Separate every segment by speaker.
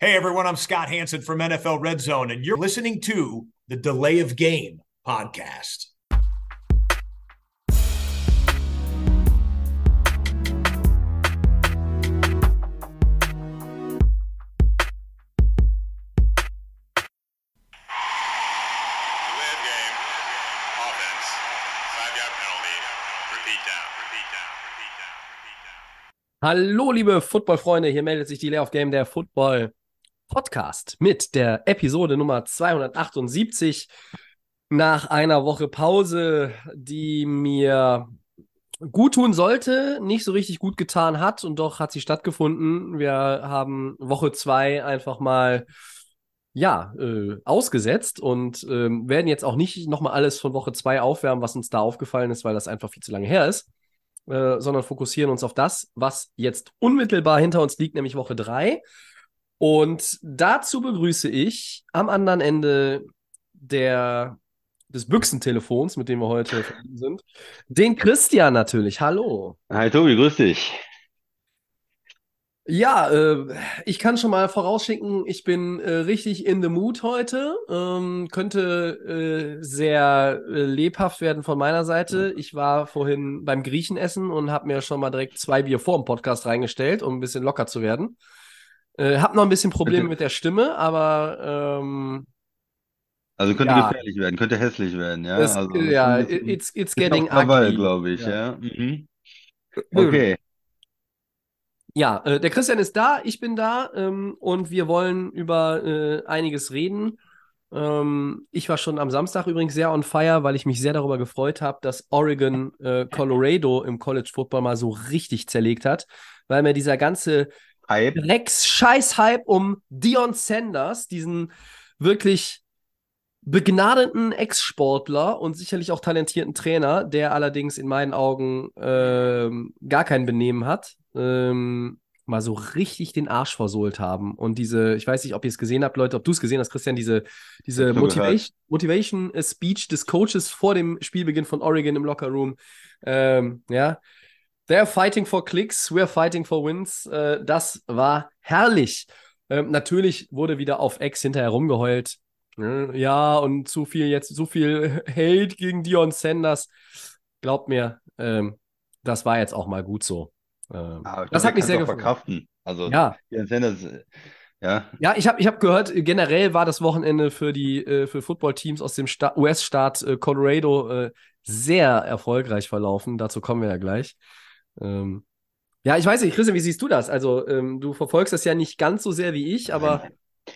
Speaker 1: Hey everyone, I'm Scott Hanson from NFL Red Zone, and you're listening to the Delay of Game podcast.
Speaker 2: Delay of game. Offense. Five yard penalty. Repeat down. Repeat down. Repeat down. Repeat down.
Speaker 3: Hallo, liebe Football-Freunde, hier meldet sich die Layoff Game der Football Podcast mit der Episode Nummer 278 nach einer Woche Pause, die mir gut tun sollte, nicht so richtig gut getan hat und doch hat sie stattgefunden. Wir haben Woche zwei einfach mal ja, äh, ausgesetzt und ähm, werden jetzt auch nicht nochmal alles von Woche zwei aufwärmen, was uns da aufgefallen ist, weil das einfach viel zu lange her ist äh, sondern fokussieren uns auf das, was jetzt unmittelbar hinter uns liegt, nämlich Woche 3. Und dazu begrüße ich am anderen Ende der, des Büchsentelefons, mit dem wir heute sind, den Christian natürlich. Hallo.
Speaker 4: Hi Tobi, grüß dich.
Speaker 3: Ja, äh, ich kann schon mal vorausschicken, ich bin äh, richtig in the mood heute. Ähm, könnte äh, sehr äh, lebhaft werden von meiner Seite. Ich war vorhin beim Griechenessen und habe mir schon mal direkt zwei Bier vor dem Podcast reingestellt, um ein bisschen locker zu werden. Äh, hab noch ein bisschen Probleme mit der Stimme, aber ähm,
Speaker 4: Also könnte
Speaker 3: Ja.
Speaker 4: gefährlich werden, könnte hässlich werden, ja.
Speaker 3: es,
Speaker 4: Also
Speaker 3: ja,
Speaker 4: bisschen-
Speaker 3: it's, it's getting ugly.
Speaker 4: glaube ich,
Speaker 3: Ja.
Speaker 4: ja. Mhm. Okay.
Speaker 3: Ja, äh, der Christian ist da, ich bin da ähm, und wir wollen über äh, einiges reden. Ähm, ich war schon am Samstag übrigens sehr on fire, weil ich mich sehr darüber gefreut habe, dass Oregon äh, Colorado im College Football mal so richtig zerlegt hat, weil mir dieser ganze
Speaker 4: Hype.
Speaker 3: Drecks-Scheiß-Hype um Dion Sanders, diesen wirklich begnadeten Ex-Sportler und sicherlich auch talentierten Trainer, der allerdings in meinen Augen ähm, gar kein Benehmen hat, ähm, mal so richtig den Arsch versohlt haben. Und diese, ich weiß nicht, ob ihr es gesehen habt, Leute, ob du es gesehen hast, Christian, diese, diese. Motivation, Motivation äh, Speech des Coaches vor dem Spielbeginn von Oregon im Locker Room. Ähm, ja. They're fighting for clicks, we're fighting for wins. Äh, das war herrlich. Ähm, natürlich wurde wieder auf X hinterher rumgeheult. Ne? Ja, und zu viel jetzt, so viel Hate gegen Dion Sanders. Glaubt mir, ähm, das war jetzt auch mal gut so. Ähm,
Speaker 4: ich
Speaker 3: das hat mich sehr gefreut.
Speaker 4: verkraften. Also,
Speaker 3: Ja,
Speaker 4: Ian Sanders, äh, ja.
Speaker 3: ja, ich habe ich hab gehört, äh, generell war das Wochenende für die äh, für Footballteams aus dem Sta US-Staat äh, Colorado äh, sehr erfolgreich verlaufen. Dazu kommen wir ja gleich. Ähm, ja, ich weiß nicht, Christian, wie siehst du das? Also, ähm, du verfolgst das ja nicht ganz so sehr wie ich, aber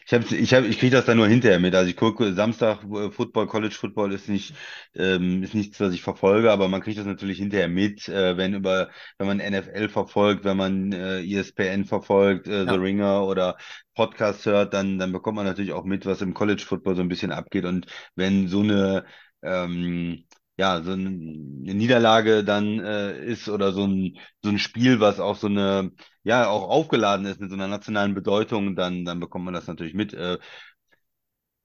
Speaker 4: Ich hab, ich hab, ich kriege das dann nur hinterher mit. Also ich gucke Samstag äh, Football, College Football ist nicht, ähm, ist nichts, was ich verfolge, aber man kriegt das natürlich hinterher mit, äh, wenn über, wenn man NFL verfolgt, wenn man äh, ESPN verfolgt, äh,
Speaker 3: Ja.
Speaker 4: The Ringer oder Podcast hört, dann, dann bekommt man natürlich auch mit, was im College Football so ein bisschen abgeht. Und wenn so eine ähm, ja, so eine Niederlage dann äh, ist oder so ein, so ein Spiel, was auch so eine, ja, auch aufgeladen ist mit so einer nationalen Bedeutung, dann, dann bekommt man das natürlich mit. Äh,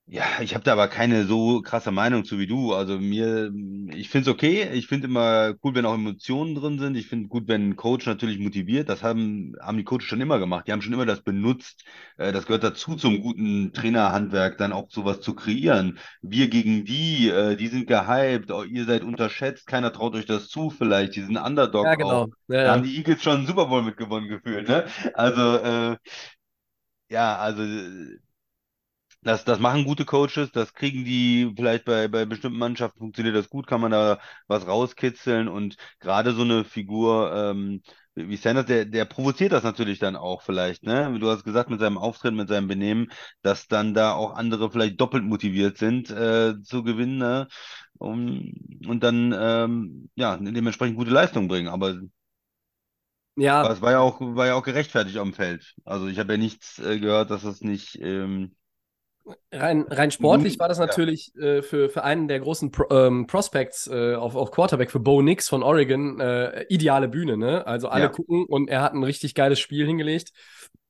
Speaker 4: ja, ich habe da aber keine so krasse Meinung zu wie du. Also mir, ich finde es okay. Ich finde immer cool, wenn auch Emotionen drin sind. Ich finde gut, wenn ein Coach natürlich motiviert. Das haben, haben die Coaches schon immer gemacht. Die haben schon immer das benutzt. Äh, das gehört dazu zum guten Trainerhandwerk, dann auch sowas zu kreieren. Wir gegen die, äh, die sind gehypt. Oh, ihr seid unterschätzt. Keiner traut euch das zu vielleicht. Die sind Underdog
Speaker 3: ja,
Speaker 4: auch.
Speaker 3: genau. Ja,
Speaker 4: Da
Speaker 3: ja.
Speaker 4: haben die Eagles schon einen Super Bowl mitgewonnen gefühlt, ne? Also, äh, ja, also äh, das, das machen gute Coaches, das kriegen die vielleicht bei, bei bestimmten Mannschaften funktioniert das gut, kann man da was rauskitzeln und gerade so eine Figur ähm, wie Sanders, der, der provoziert das natürlich dann auch vielleicht, ne? Du hast gesagt, mit seinem Auftritt, mit seinem Benehmen, dass dann da auch andere vielleicht doppelt motiviert sind äh, zu gewinnen, ne? Um, und dann ähm, ja dementsprechend gute Leistung bringen. Aber
Speaker 3: Ja,
Speaker 4: aber es war ja auch, war ja auch gerechtfertigt am Feld. Also ich habe ja nichts äh, gehört, dass es nicht ähm,
Speaker 3: Rein, rein sportlich
Speaker 4: Nun,
Speaker 3: war das natürlich äh, für, für einen der großen Pro, ähm, Prospects äh, auf, auf Quarterback, für Bo Nix von Oregon, äh, ideale Bühne, ne? Also alle
Speaker 4: Ja.
Speaker 3: gucken und er hat ein richtig geiles Spiel hingelegt.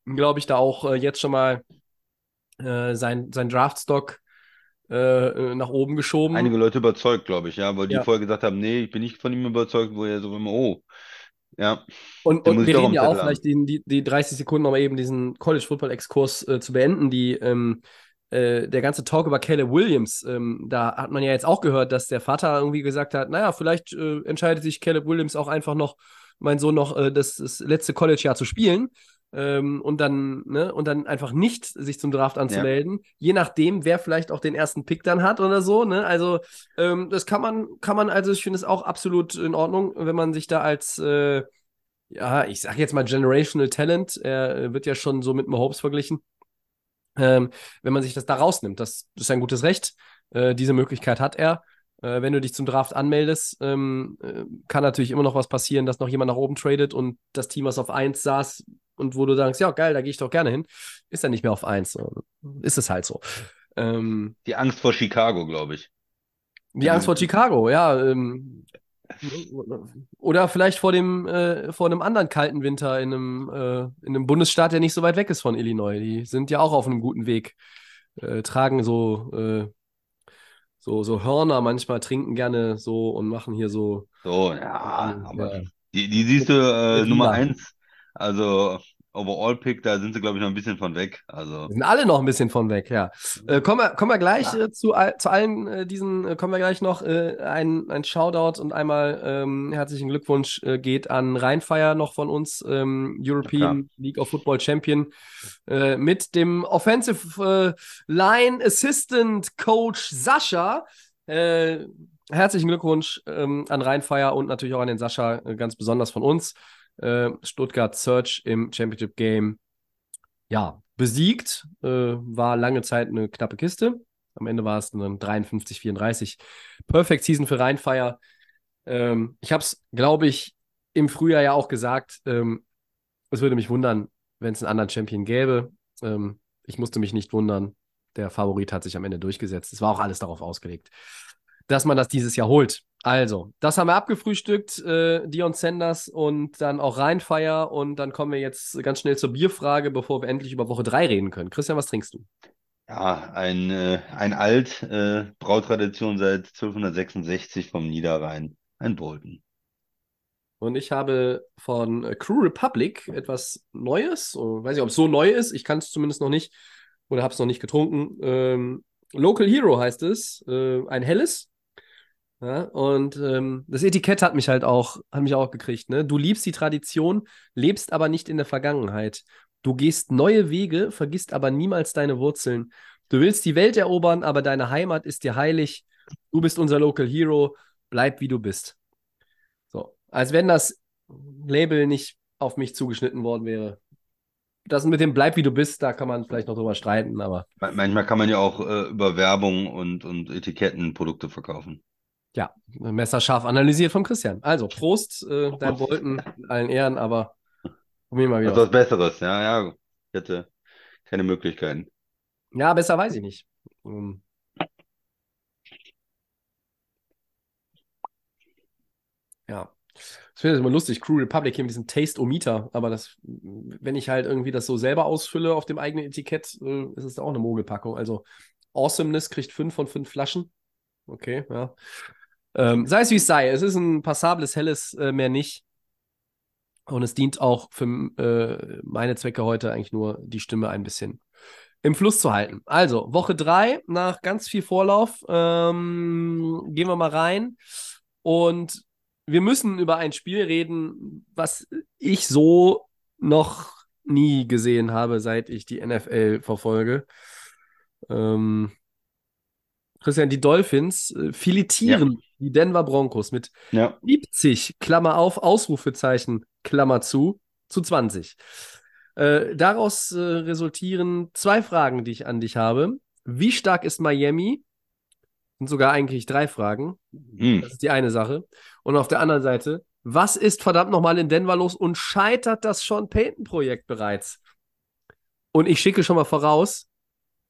Speaker 3: Glaube ich, da auch äh, jetzt schon mal äh, sein, sein Draftstock äh, nach oben geschoben.
Speaker 4: einige Leute überzeugt, glaube ich, ja, weil die
Speaker 3: Ja.
Speaker 4: vorher gesagt haben, nee, ich bin nicht von ihm überzeugt, wo er so immer, oh, Ja.
Speaker 3: Und, und wir reden ja auch vielleicht die, die, die 30 Sekunden, um eben diesen College-Football-Exkurs äh, zu beenden. Die, ähm, äh, der ganze Talk über Caleb Williams, ähm, da hat man ja jetzt auch gehört, dass der Vater irgendwie gesagt hat, naja, vielleicht äh, entscheidet sich Caleb Williams auch einfach noch, mein Sohn noch äh, das, das letzte College-Jahr zu spielen. Ähm, und dann, ne, und dann einfach nicht sich zum Draft anzumelden, je nachdem, wer vielleicht auch den ersten Pick dann hat oder so, ne? Also, ähm, das kann man, kann man, also ich finde es auch absolut in Ordnung, wenn man sich da als äh, ja, ich sage jetzt mal Generational Talent, er wird ja schon so mit Mahomes verglichen. Ähm, wenn man sich das da rausnimmt, das ist ein gutes Recht. Äh, diese Möglichkeit hat er. Äh, wenn du dich zum Draft anmeldest, ähm, äh, kann natürlich immer noch was passieren, dass noch jemand nach oben tradet und das Team, was auf 1 saß und wo du sagst, ja, geil, da gehe ich doch gerne hin, ist dann nicht mehr auf 1. Ist es halt so. Ähm,
Speaker 4: Die Angst vor Chicago, glaube ich.
Speaker 3: die Angst vor Chicago, ja. Ähm, oder vielleicht vor dem, äh, vor einem anderen kalten Winter in einem, äh, in einem Bundesstaat, der nicht so weit weg ist von Illinois. Die sind ja auch auf einem guten Weg. Äh, tragen so, äh, so, so Hörner manchmal, trinken gerne so und machen hier so.
Speaker 4: So, ja, aber die, die siehst du äh, Nummer eins. Also Overall-Pick, da sind sie, glaube ich, noch ein bisschen von weg. Also,
Speaker 3: Sind alle noch ein bisschen von weg, ja. Äh, kommen, wir, kommen wir gleich äh, zu, all, zu allen äh, diesen, äh, kommen wir gleich noch äh, ein, ein Shoutout und einmal ähm, herzlichen Glückwunsch äh, geht an Rheinfeier noch von uns, ähm, European League of Football Champion, mit dem Offensive Line Assistant Coach Sascha. Herzlichen Glückwunsch ähm, an Rheinfeier und natürlich auch an den Sascha, äh, ganz besonders von uns. Äh, Stuttgart Search im Championship Game ja, besiegt. Äh, war lange Zeit eine knappe Kiste. Am Ende war es ein 53-34. Perfect Season für Rheinfeier. Ähm, ich habe es, glaube ich, im Frühjahr ja auch gesagt. Ähm, es würde mich wundern, wenn es einen anderen Champion gäbe. Ähm, ich musste mich nicht wundern. Der Favorit hat sich am Ende durchgesetzt. Es war auch alles darauf ausgelegt, dass man das dieses Jahr holt. Also, das haben wir abgefrühstückt, äh, Dion Sanders und dann auch Rheinfeier. Und dann kommen wir jetzt ganz schnell zur Bierfrage, bevor wir endlich über Woche 3 reden können. Christian, was trinkst du?
Speaker 4: ja, ein, äh, ein Alt, äh, Brautradition seit 1266 vom Niederrhein. Ein Bolton.
Speaker 3: Und ich habe von Crew Republic etwas Neues. Oh, weiß nicht, ob es so neu ist. Ich kann es zumindest noch nicht oder habe es noch nicht getrunken. Ähm, Local Hero heißt es. Äh, ein helles. Ja, und ähm, das Etikett hat mich halt auch, hat mich auch gekriegt. Ne? Du liebst die Tradition, lebst aber nicht in der Vergangenheit. Du gehst neue Wege, vergisst aber niemals deine Wurzeln. Du willst die Welt erobern, aber deine Heimat ist dir heilig. Du bist unser Local Hero. Bleib wie du bist. So, als wenn das Label nicht auf mich zugeschnitten worden wäre. Das mit dem Bleib wie du bist, da kann man vielleicht noch drüber streiten, aber
Speaker 4: Ma- Manchmal kann man ja auch äh, über Werbung und, und Etiketten Produkte verkaufen.
Speaker 3: Ja, messerscharf analysiert von Christian. Also, Prost, äh, dein Bolton in allen Ehren, aber probieren wir
Speaker 4: Das ist
Speaker 3: wieder.
Speaker 4: was Besseres, ja, ja. Ich hätte keine Möglichkeiten.
Speaker 3: Ja, besser weiß ich nicht. Ähm, Ja. Ich finde das immer lustig, Crew Republic hier mit diesem Taste-O-Meter, aber das, wenn ich halt irgendwie das so selber ausfülle auf dem eigenen Etikett, äh, ist es auch eine Mogelpackung. Also Awesomeness kriegt fünf von fünf Flaschen. Okay, ja. Ähm, sei es wie es sei, es ist ein passables, helles, äh, mehr nicht. Und es dient auch für äh, meine Zwecke heute eigentlich nur, die Stimme ein bisschen im Fluss zu halten. Also, Woche drei nach ganz viel Vorlauf, ähm, gehen wir mal rein. Und wir müssen über ein Spiel reden, was ich so noch nie gesehen habe, seit ich die NFL verfolge. Ähm, Christian, die Dolphins äh, filetieren die Denver Broncos mit
Speaker 4: Ja,
Speaker 3: 70, Klammer auf, Ausrufezeichen, Klammer zu, zu 20. Äh, daraus äh, resultieren zwei Fragen, die ich an dich habe. Wie stark ist Miami? Sind sogar eigentlich drei Fragen.
Speaker 4: hm.
Speaker 3: Das ist die eine Sache. Und auf der anderen Seite, was ist verdammt nochmal in Denver los und scheitert das Sean Payton-Projekt bereits? Und ich schicke schon mal voraus,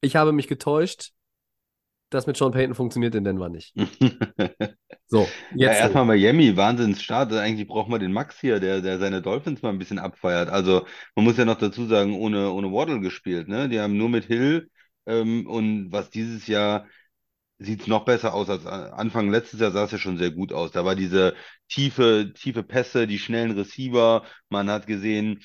Speaker 3: ich habe mich getäuscht. Das mit Sean Payton funktioniert in Denver nicht. So,
Speaker 4: Ja,
Speaker 3: jetzt.
Speaker 4: erstmal Miami, Wahnsinnsstart. Eigentlich braucht man den Max hier, der, der seine Dolphins mal ein bisschen abfeiert. Also man muss ja noch dazu sagen, ohne, ohne Waddle gespielt, ne? Die haben nur mit Hill ähm, und was dieses Jahr sieht es noch besser aus als Anfang letztes Jahr sah es ja schon sehr gut aus. Da war diese tiefe, tiefe Pässe, die schnellen Receiver. Man hat gesehen,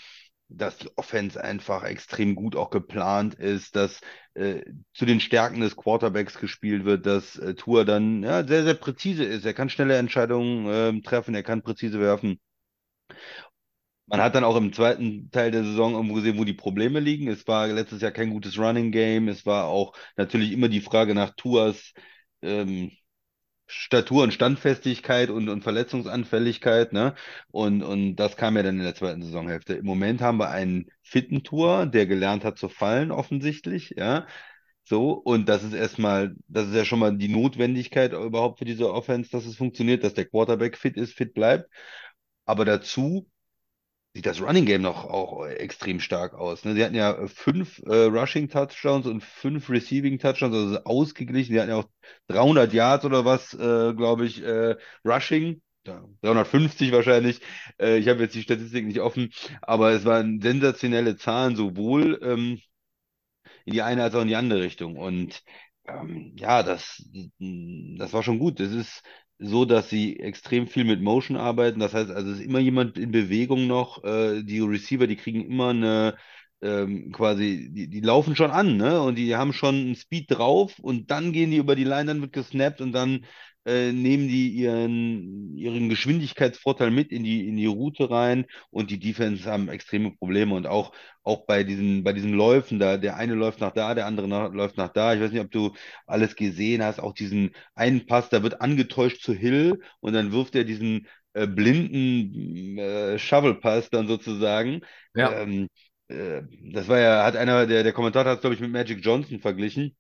Speaker 4: dass die Offense einfach extrem gut auch geplant ist, dass äh, zu den Stärken des Quarterbacks gespielt wird, dass äh, Tour dann ja, sehr, sehr präzise ist. Er kann schnelle Entscheidungen äh, treffen, er kann präzise werfen. Man hat dann auch im zweiten Teil der Saison irgendwo gesehen, wo die Probleme liegen. Es war letztes Jahr kein gutes Running Game. Es war auch natürlich immer die Frage nach Tours ähm, Statur und Standfestigkeit und, und Verletzungsanfälligkeit, ne? Und, und das kam ja dann in der zweiten Saisonhälfte. Im Moment haben wir einen fitten Tour, der gelernt hat zu fallen, offensichtlich, ja. So, und das ist erstmal, das ist ja schon mal die Notwendigkeit überhaupt für diese Offense, dass es funktioniert, dass der Quarterback fit ist, fit bleibt. Aber dazu sieht das Running Game noch auch extrem stark aus. Ne? Sie hatten ja fünf äh, Rushing Touchdowns und fünf Receiving Touchdowns, also ausgeglichen. Sie hatten ja auch 300 Yards oder was, äh, glaube ich, äh, Rushing. 350 wahrscheinlich. Äh, ich habe jetzt die Statistik nicht offen, aber es waren sensationelle Zahlen, sowohl ähm, in die eine als auch in die andere Richtung. Und ähm, ja, das, das war schon gut. Das ist so, dass sie extrem viel mit Motion arbeiten. Das heißt, also es ist immer jemand in Bewegung noch. Äh, die Receiver, die kriegen immer eine ähm, quasi, die, die laufen schon an, ne? Und die haben schon einen Speed drauf und dann gehen die über die Line, dann wird gesnappt und dann äh, nehmen die ihren, ihren Geschwindigkeitsvorteil mit in die, in die Route rein und die Defense haben extreme Probleme und auch, auch bei diesen, bei diesen Läufen, da, der eine läuft nach da, der andere nach, läuft nach da. Ich weiß nicht, ob du alles gesehen hast, auch diesen einen Pass, da wird angetäuscht zu Hill und dann wirft er diesen äh, blinden äh, Shovel-Pass dann sozusagen.
Speaker 3: Ja.
Speaker 4: Ähm, äh, das war ja, hat einer, der, der Kommentator hat es, glaube ich, mit Magic Johnson verglichen.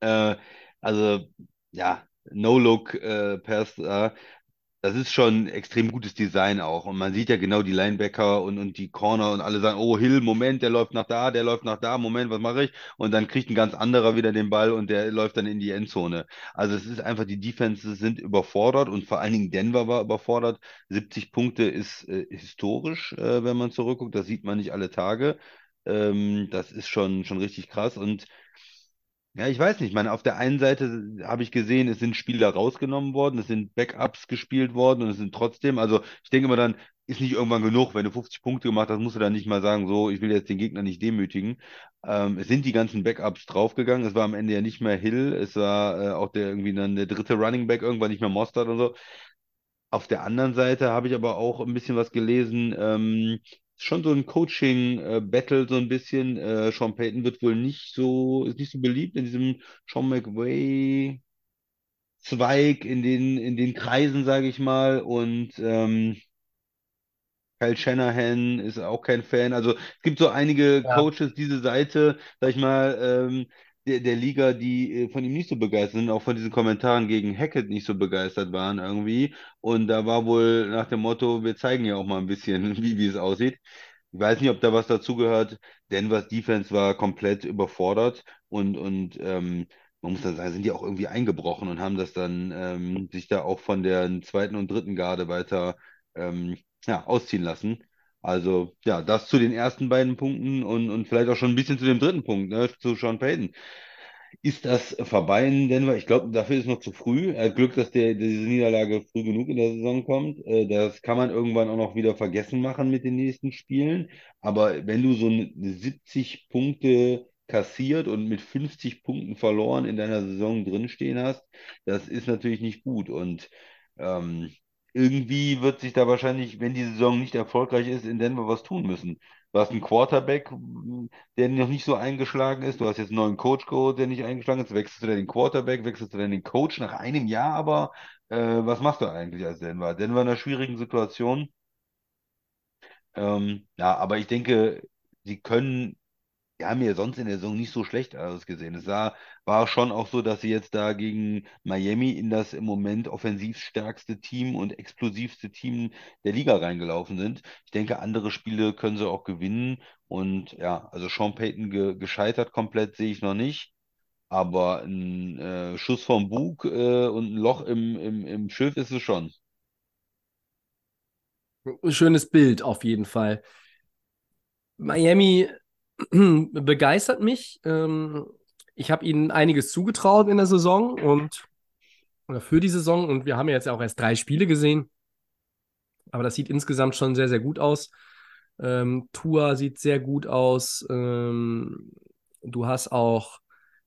Speaker 4: Äh, also, ja, No-Look-Pass, äh, das ist schon extrem gutes Design auch. Und man sieht ja genau die Linebacker und, und die Corner und alle sagen, oh Hill, Moment, der läuft nach da, der läuft nach da, Moment, was mache ich? Und dann kriegt ein ganz anderer wieder den Ball und der läuft dann in die Endzone. Also es ist einfach, die Defenses sind überfordert und vor allen Dingen Denver war überfordert. 70 Punkte ist äh, historisch, äh, wenn man zurückguckt. Das sieht man nicht alle Tage. Ähm, das ist schon, schon richtig krass. Und ja, ich weiß nicht. Ich meine, auf der einen Seite habe ich gesehen, es sind Spieler rausgenommen worden, es sind Backups gespielt worden und es sind trotzdem, also ich denke immer dann, ist nicht irgendwann genug, wenn du 50 Punkte gemacht hast, musst du dann nicht mal sagen, so, ich will jetzt den Gegner nicht demütigen. Ähm, es sind die ganzen Backups draufgegangen, es war am Ende ja nicht mehr Hill, es war äh, auch der irgendwie dann der dritte Running Back, irgendwann nicht mehr Mostert und so. Auf der anderen Seite habe ich aber auch ein bisschen was gelesen, ähm, schon so ein Coaching-Battle, so ein bisschen. Äh, Sean Payton wird wohl nicht so, ist nicht so beliebt in diesem Sean McVay-Zweig, in den, in den Kreisen, sage ich mal. Und ähm, Kyle Shanahan ist auch kein Fan. Also es gibt so einige
Speaker 3: Ja.
Speaker 4: Coaches, diese Seite, sag ich mal, ähm, der, der Liga, die äh, von ihm nicht so begeistert sind, auch von diesen Kommentaren gegen Hackett nicht so begeistert waren irgendwie. Und da war wohl nach dem Motto, wir zeigen ja auch mal ein bisschen, wie, wie es aussieht. Ich weiß nicht, ob da was dazugehört. Denvers Defense war komplett überfordert und, und ähm, man muss dann sagen, sind die auch irgendwie eingebrochen und haben das dann ähm, sich da auch von der zweiten und dritten Garde weiter ähm, ja, ausziehen lassen. Also, ja, das zu den ersten beiden Punkten und, und vielleicht auch schon ein bisschen zu dem dritten Punkt, ne, zu Sean Payton. Ist das vorbei in Denver? Ich glaube, dafür ist noch zu früh. Er Glück, dass der, diese Niederlage früh genug in der Saison kommt. Äh, Das kann man irgendwann auch noch wieder vergessen machen mit den nächsten Spielen. Aber wenn du so eine 70 Punkte kassiert und mit 50 Punkten verloren in deiner Saison drinstehen hast, das ist natürlich nicht gut. Und ähm, irgendwie wird sich da wahrscheinlich, wenn die Saison nicht erfolgreich ist, in Denver was tun müssen. Du hast einen Quarterback, der noch nicht so eingeschlagen ist. Du hast jetzt einen neuen Coach geholt, der nicht eingeschlagen ist. Wechselst du dann den Quarterback, wechselst du dann den Coach nach einem Jahr, aber äh, was machst du eigentlich als Denver? Denver in einer schwierigen Situation. Ähm, ja, aber ich denke, sie können die haben ja sonst in der Saison nicht so schlecht ausgesehen. Es sah, war schon auch so, dass sie jetzt da gegen Miami in das im Moment offensiv stärkste Team und explosivste Team der Liga reingelaufen sind. Ich denke, andere Spiele können sie auch gewinnen. Und ja, also Sean Payton ge gescheitert komplett sehe ich noch nicht. Aber ein äh, Schuss vom Bug äh, und ein Loch im, im, im Schiff ist es schon.
Speaker 3: Schönes Bild auf jeden Fall. Miami begeistert mich. Ähm, ich habe ihnen einiges zugetraut in der Saison und oder für die Saison und wir haben ja jetzt auch erst drei Spiele gesehen. Aber das sieht insgesamt schon sehr, sehr gut aus. Ähm, Tua sieht sehr gut aus. Ähm, du hast auch,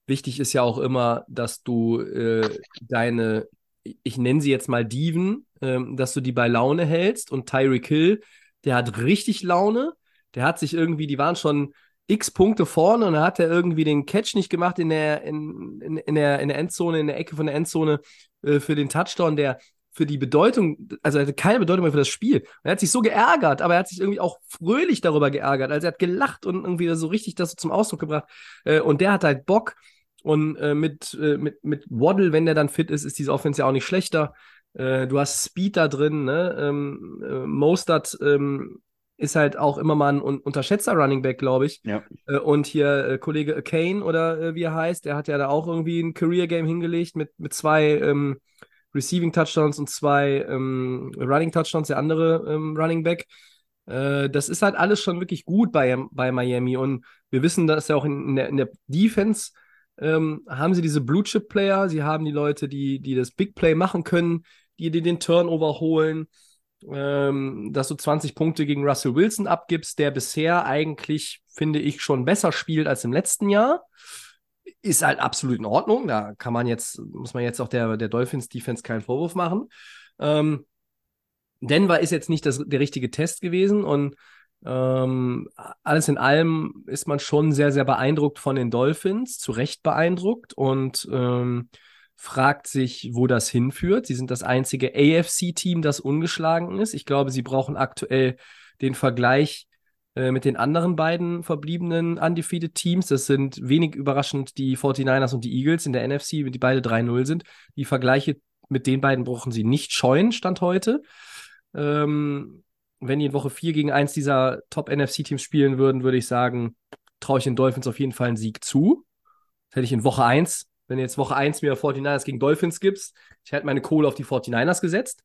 Speaker 3: wichtig ist ja auch immer, dass du äh, deine, ich nenne sie jetzt mal Diven, ähm, dass du die bei Laune hältst. Und Tyreek Hill, der hat richtig Laune. Der hat sich irgendwie, die waren schon x Punkte vorne und dann hat er irgendwie den Catch nicht gemacht in der, in, in, in, der, in der Endzone, in der Ecke von der Endzone äh, für den Touchdown, der für die Bedeutung, also er hatte keine Bedeutung mehr für das Spiel. Er hat sich so geärgert, aber er hat sich irgendwie auch fröhlich darüber geärgert. Also er hat gelacht und irgendwie so richtig das zum Ausdruck gebracht. Äh, und der hat halt Bock. Und äh, mit, äh, mit, mit Waddle, wenn der dann fit ist, ist diese Offense ja auch nicht schlechter. Äh, du hast Speed da drin, ne? Ähm, äh, Mostert ähm, ist halt auch immer mal ein un unterschätzter Running Back, glaube ich.
Speaker 4: Ja.
Speaker 3: Äh, und hier äh, Kollege Kane oder äh, wie er heißt, der hat ja da auch irgendwie ein Career Game hingelegt mit, mit zwei ähm, Receiving Touchdowns und zwei ähm, Running Touchdowns, der andere ähm, Running Back. Äh, das ist halt alles schon wirklich gut bei, bei Miami. Und wir wissen, dass ja auch in, in, der, in der Defense ähm, haben sie diese Blue Chip Player, sie haben die Leute, die, die das Big Play machen können, die, die den Turnover holen ähm, dass du 20 Punkte gegen Russell Wilson abgibst, der bisher eigentlich, finde ich, schon besser spielt als im letzten Jahr. Ist halt absolut in Ordnung. Da kann man jetzt, muss man jetzt auch der, der Dolphins Defense keinen Vorwurf machen. Ähm, Denver ist jetzt nicht das, der richtige Test gewesen und ähm, alles in allem ist man schon sehr, sehr beeindruckt von den Dolphins, zu Recht beeindruckt und ähm, fragt sich, wo das hinführt. Sie sind das einzige AFC-Team, das ungeschlagen ist. Ich glaube, sie brauchen aktuell den Vergleich äh, mit den anderen beiden verbliebenen undefeated Teams. Das sind wenig überraschend die 49ers und die Eagles in der NFC, die beide 3-0 sind. Die Vergleiche mit den beiden brauchen sie nicht scheuen, Stand heute. Ähm, wenn die in Woche 4 gegen eins dieser Top-NFC-Teams spielen würden, würde ich sagen, traue ich den Dolphins auf jeden Fall einen Sieg zu. Das hätte ich in Woche 1 wenn jetzt Woche 1 mir 49ers gegen Dolphins gibst, ich hätte meine Kohle auf die 49ers gesetzt.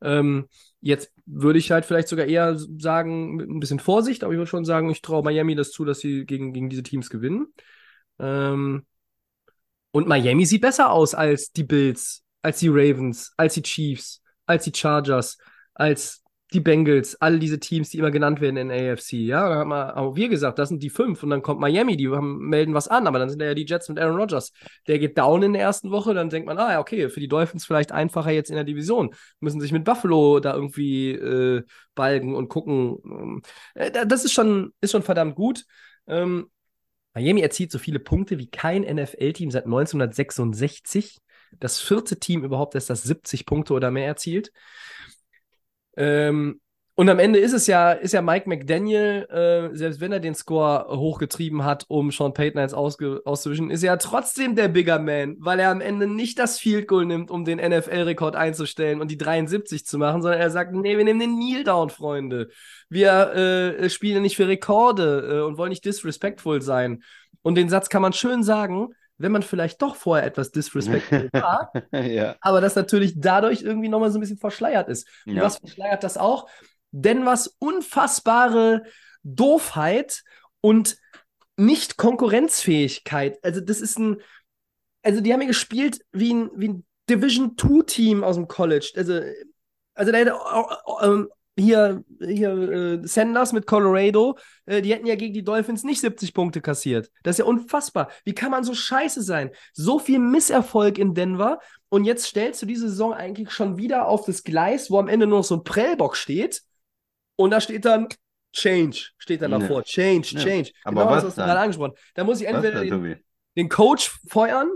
Speaker 3: Ähm, jetzt würde ich halt vielleicht sogar eher sagen, mit ein bisschen Vorsicht, aber ich würde schon sagen, ich traue Miami das zu, dass sie gegen, gegen diese Teams gewinnen. Ähm, und Miami sieht besser aus als die Bills, als die Ravens, als die Chiefs, als die Chargers, als die Bengals, all diese Teams, die immer genannt werden in AFC. Ja, da haben wir, haben wir gesagt, das sind die fünf. Und dann kommt Miami, die haben, melden was an, aber dann sind da ja die Jets mit Aaron Rodgers. Der geht down in der ersten Woche, dann denkt man, ah ja, okay, für die Dolphins vielleicht einfacher jetzt in der Division. Müssen sich mit Buffalo da irgendwie äh, balgen und gucken. Äh, das ist schon, ist schon verdammt gut. Ähm, Miami erzielt so viele Punkte wie kein NFL-Team seit 1966. Das vierte Team überhaupt, das das 70 Punkte oder mehr erzielt. Ähm, und am Ende ist es ja, ist ja Mike McDaniel, äh, selbst wenn er den Score hochgetrieben hat, um Sean Payton eins auszuwischen, ist er ja trotzdem der Bigger Man, weil er am Ende nicht das Field Goal nimmt, um den NFL-Rekord einzustellen und die 73 zu machen, sondern er sagt, nee, wir nehmen den Kneel Down, Freunde. Wir äh, spielen nicht für Rekorde äh, und wollen nicht disrespectful sein. Und den Satz kann man schön sagen, wenn man vielleicht doch vorher etwas disrespectful war, ja. aber das natürlich dadurch irgendwie nochmal so ein bisschen verschleiert ist. Und ja. was verschleiert das auch? Denn was unfassbare Doofheit und nicht Konkurrenzfähigkeit. Also, das ist ein. Also, die haben ja gespielt wie ein, wie ein Division 2-Team aus dem College. Also, also da hätte ähm, hier, hier äh, Sanders mit Colorado, äh, die hätten ja gegen die Dolphins nicht 70 Punkte kassiert. Das ist ja unfassbar. Wie kann man so scheiße sein? So viel Misserfolg in Denver und jetzt stellst du diese Saison eigentlich schon wieder auf das Gleis, wo am Ende nur noch so ein Prellbock steht und da steht dann Change, steht dann davor. Ja. Change, Change. Ja.
Speaker 4: Aber genau was hast
Speaker 3: du gerade angesprochen. Da muss ich entweder den, den Coach feuern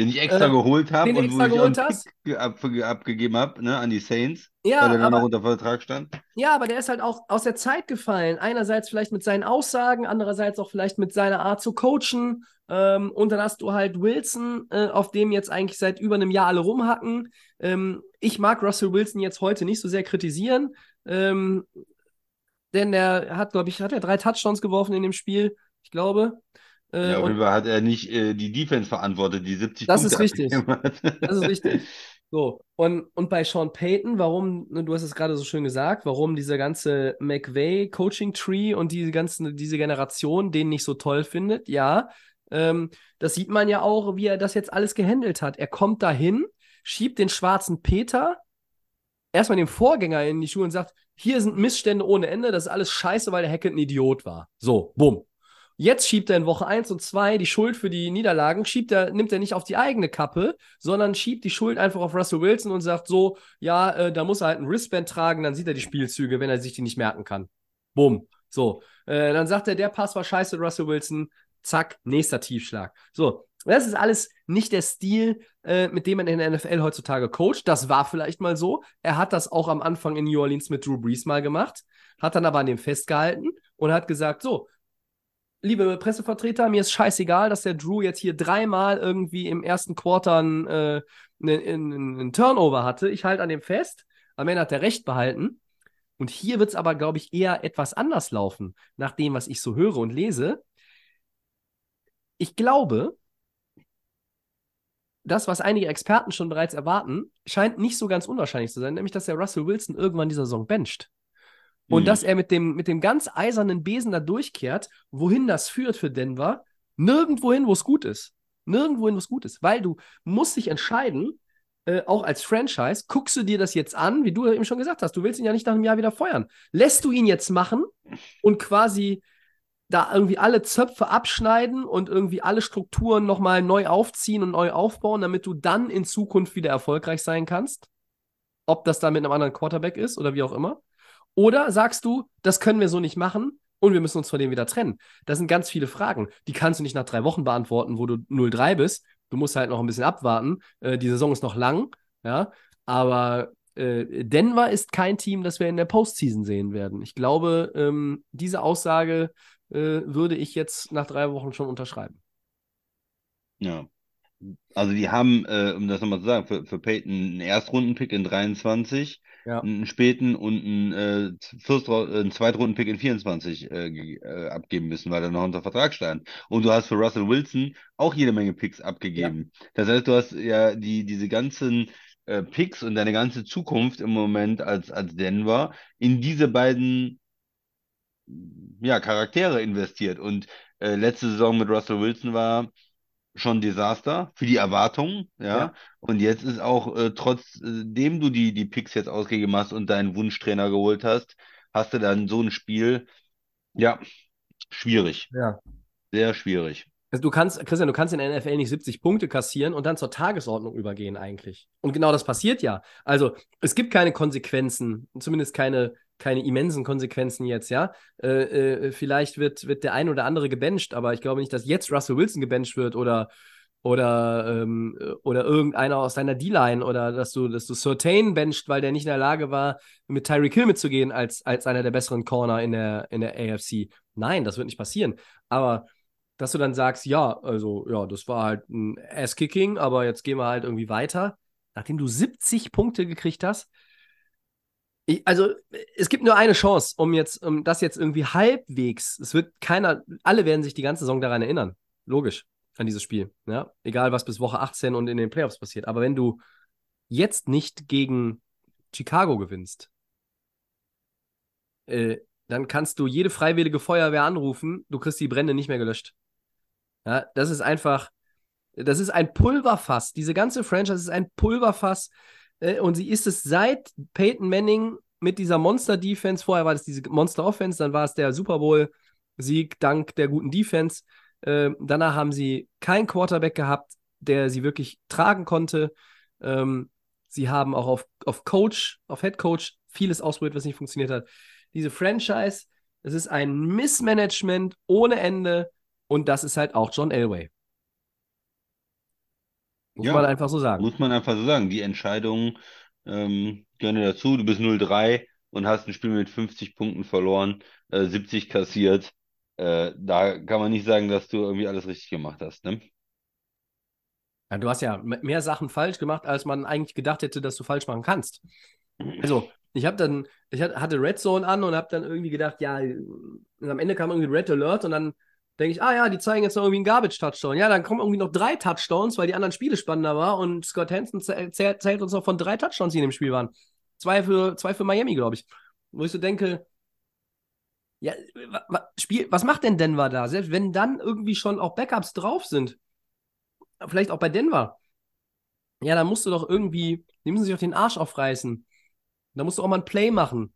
Speaker 4: den ich extra äh, geholt habe und wo ich auch ab, abgegeben habe ne, an die Saints,
Speaker 3: ja,
Speaker 4: weil er
Speaker 3: dann
Speaker 4: noch unter Vertrag stand.
Speaker 3: Ja, aber der ist halt auch aus der Zeit gefallen. Einerseits vielleicht mit seinen Aussagen, andererseits auch vielleicht mit seiner Art zu coachen. Ähm, und dann hast du halt Wilson, äh, auf dem jetzt eigentlich seit über einem Jahr alle rumhacken. Ähm, ich mag Russell Wilson jetzt heute nicht so sehr kritisieren, ähm, denn der hat, glaube ich, hat er drei Touchdowns geworfen in dem Spiel, ich glaube.
Speaker 4: Äh, ja, auf jeden Fall hat er nicht äh, die Defense verantwortet, die 70
Speaker 3: das Punkte ist richtig. Das ist richtig. So, und, und bei Sean Payton, warum, ne, du hast es gerade so schön gesagt, warum dieser ganze McVay Coaching Tree und diese ganze, diese Generation den nicht so toll findet, ja, Ähm, das sieht man ja auch, wie er das jetzt alles gehandelt hat. Er kommt dahin, schiebt den schwarzen Peter erstmal dem Vorgänger in die Schuhe und sagt, hier sind Missstände ohne Ende, das ist alles scheiße, weil der Hackett ein Idiot war. So, bumm. Jetzt schiebt er in Woche 1 und 2 die Schuld für die Niederlagen, schiebt er, nimmt er nicht auf die eigene Kappe, sondern schiebt die Schuld einfach auf Russell Wilson und sagt so, ja, äh, da muss er halt ein Wristband tragen, dann sieht er die Spielzüge, wenn er sich die nicht merken kann. Bumm. So. Äh, dann sagt er, der Pass war scheiße, Russell Wilson. Zack, nächster Tiefschlag. So. Das ist alles nicht der Stil, äh, mit dem man in der NFL heutzutage coacht. Das war vielleicht mal so. Er hat das auch am Anfang in New Orleans mit Drew Brees mal gemacht, hat dann aber an dem festgehalten und hat gesagt, so, liebe Pressevertreter, mir ist scheißegal, dass der Drew jetzt hier dreimal irgendwie im ersten Quarter einen, äh, einen, einen Turnover hatte. Ich halte an dem fest. Am Ende hat er recht behalten. Und hier wird es aber, glaube ich, eher etwas anders laufen, nach dem, was ich so höre und lese. Ich glaube, das, was einige Experten schon bereits erwarten, scheint nicht so ganz unwahrscheinlich zu sein, nämlich dass der Russell Wilson irgendwann dieser Saison bencht. Und mhm. dass er mit dem, mit dem ganz eisernen Besen da durchkehrt, wohin das führt für Denver, nirgendwohin, wo es gut ist. Nirgendwohin, wo es gut ist. Weil du musst dich entscheiden, äh, auch als Franchise, guckst du dir das jetzt an, wie du eben schon gesagt hast, du willst ihn ja nicht nach einem Jahr wieder feuern. Lässt du ihn jetzt machen und quasi da irgendwie alle Zöpfe abschneiden und irgendwie alle Strukturen nochmal neu aufziehen und neu aufbauen, damit du dann in Zukunft wieder erfolgreich sein kannst? Ob das dann mit einem anderen Quarterback ist oder wie auch immer. Oder sagst du, das können wir so nicht machen und wir müssen uns von dem wieder trennen? Das sind ganz viele Fragen. Die kannst du nicht nach drei Wochen beantworten, wo du 0-3 bist. Du musst halt noch ein bisschen abwarten. Äh, die Saison ist noch lang, ja. Aber äh, Denver ist kein Team, das wir in der Postseason sehen werden. Ich glaube, ähm, diese Aussage äh, würde ich jetzt nach drei Wochen schon unterschreiben.
Speaker 4: Ja. Also die haben, äh, um das nochmal zu sagen, für, für Peyton einen Erstrundenpick in 23, ja. einen späten und einen, äh, First, äh, einen Zweitrundenpick in 24 äh, äh, abgeben müssen, weil er noch unter Vertrag stand. Und du hast für Russell Wilson auch jede Menge Picks abgegeben. Ja. Das heißt, du hast ja die, diese ganzen äh, Picks und deine ganze Zukunft im Moment als, als Denver in diese beiden ja, Charaktere investiert. Und äh, letzte Saison mit Russell Wilson war schon Desaster für die Erwartungen, ja. ja. Und jetzt ist auch, äh, trotzdem du die, die Picks jetzt ausgegeben hast und deinen Wunschtrainer geholt hast, hast du dann so ein Spiel, ja, schwierig.
Speaker 3: Ja.
Speaker 4: Sehr schwierig.
Speaker 3: Also du kannst, Christian, du kannst in der NFL nicht 70 Punkte kassieren und dann zur Tagesordnung übergehen eigentlich. Und genau das passiert ja. Also es gibt keine Konsequenzen, zumindest keine, keine immensen Konsequenzen jetzt, ja. Äh, äh, vielleicht wird, wird der ein oder andere gebencht, aber ich glaube nicht, dass jetzt Russell Wilson gebencht wird oder oder, ähm, oder irgendeiner aus deiner D-Line oder dass du, dass du Certain bencht, weil der nicht in der Lage war, mit Tyreek Hill mitzugehen als, als einer der besseren Corner in der, in der AFC. Nein, das wird nicht passieren. Aber dass du dann sagst, ja, also ja, das war halt ein Ass-Kicking, aber jetzt gehen wir halt irgendwie weiter. Nachdem du 70 Punkte gekriegt hast, ich, also es gibt nur eine Chance, um jetzt, um das jetzt irgendwie halbwegs, es wird keiner, alle werden sich die ganze Saison daran erinnern. Logisch, an dieses Spiel. Ja? Egal, was bis Woche 18 und in den Playoffs passiert. Aber wenn du jetzt nicht gegen Chicago gewinnst, äh, dann kannst du jede freiwillige Feuerwehr anrufen, du kriegst die Brände nicht mehr gelöscht. Ja, das ist einfach, das ist ein Pulverfass. Diese ganze Franchise ist ein Pulverfass und sie ist es seit Peyton Manning mit dieser Monster-Defense. Vorher war das diese Monster-Offense, dann war es der Super Bowl-Sieg dank der guten Defense. Äh, danach haben sie keinen Quarterback gehabt, der sie wirklich tragen konnte. Ähm, sie haben auch auf, auf Coach, auf Head Coach vieles ausprobiert, was nicht funktioniert hat. Diese Franchise, es ist ein Missmanagement ohne Ende. Und das ist halt auch John Elway. Muss ja, man einfach so sagen.
Speaker 4: Muss man einfach so sagen. Die Entscheidung ähm, gehören dazu. Du bist 0-3 und hast ein Spiel mit 50 Punkten verloren, äh, 70 kassiert. Äh, da kann man nicht sagen, dass du irgendwie alles richtig gemacht hast, ne?
Speaker 3: Ja, du hast ja mehr Sachen falsch gemacht, als man eigentlich gedacht hätte, dass du falsch machen kannst. Also, ich habe dann, ich hatte Red Zone an und habe dann irgendwie gedacht, ja, am Ende kam irgendwie Red Alert und dann denke ich, ah ja, die zeigen jetzt noch irgendwie einen Garbage-Touchdown. Ja, dann kommen irgendwie noch drei Touchdowns, weil die anderen Spiele spannender waren und Scott Hansen zählt, uns noch von drei Touchdowns, die in dem Spiel waren. Zwei für, zwei für Miami, glaube ich. Wo ich so denke, Ja, Spiel, was macht denn Denver da? Selbst wenn dann irgendwie schon auch Backups drauf sind, vielleicht auch bei Denver, ja, dann musst du doch irgendwie, die müssen sich auf den Arsch aufreißen. Da musst du auch mal ein Play machen.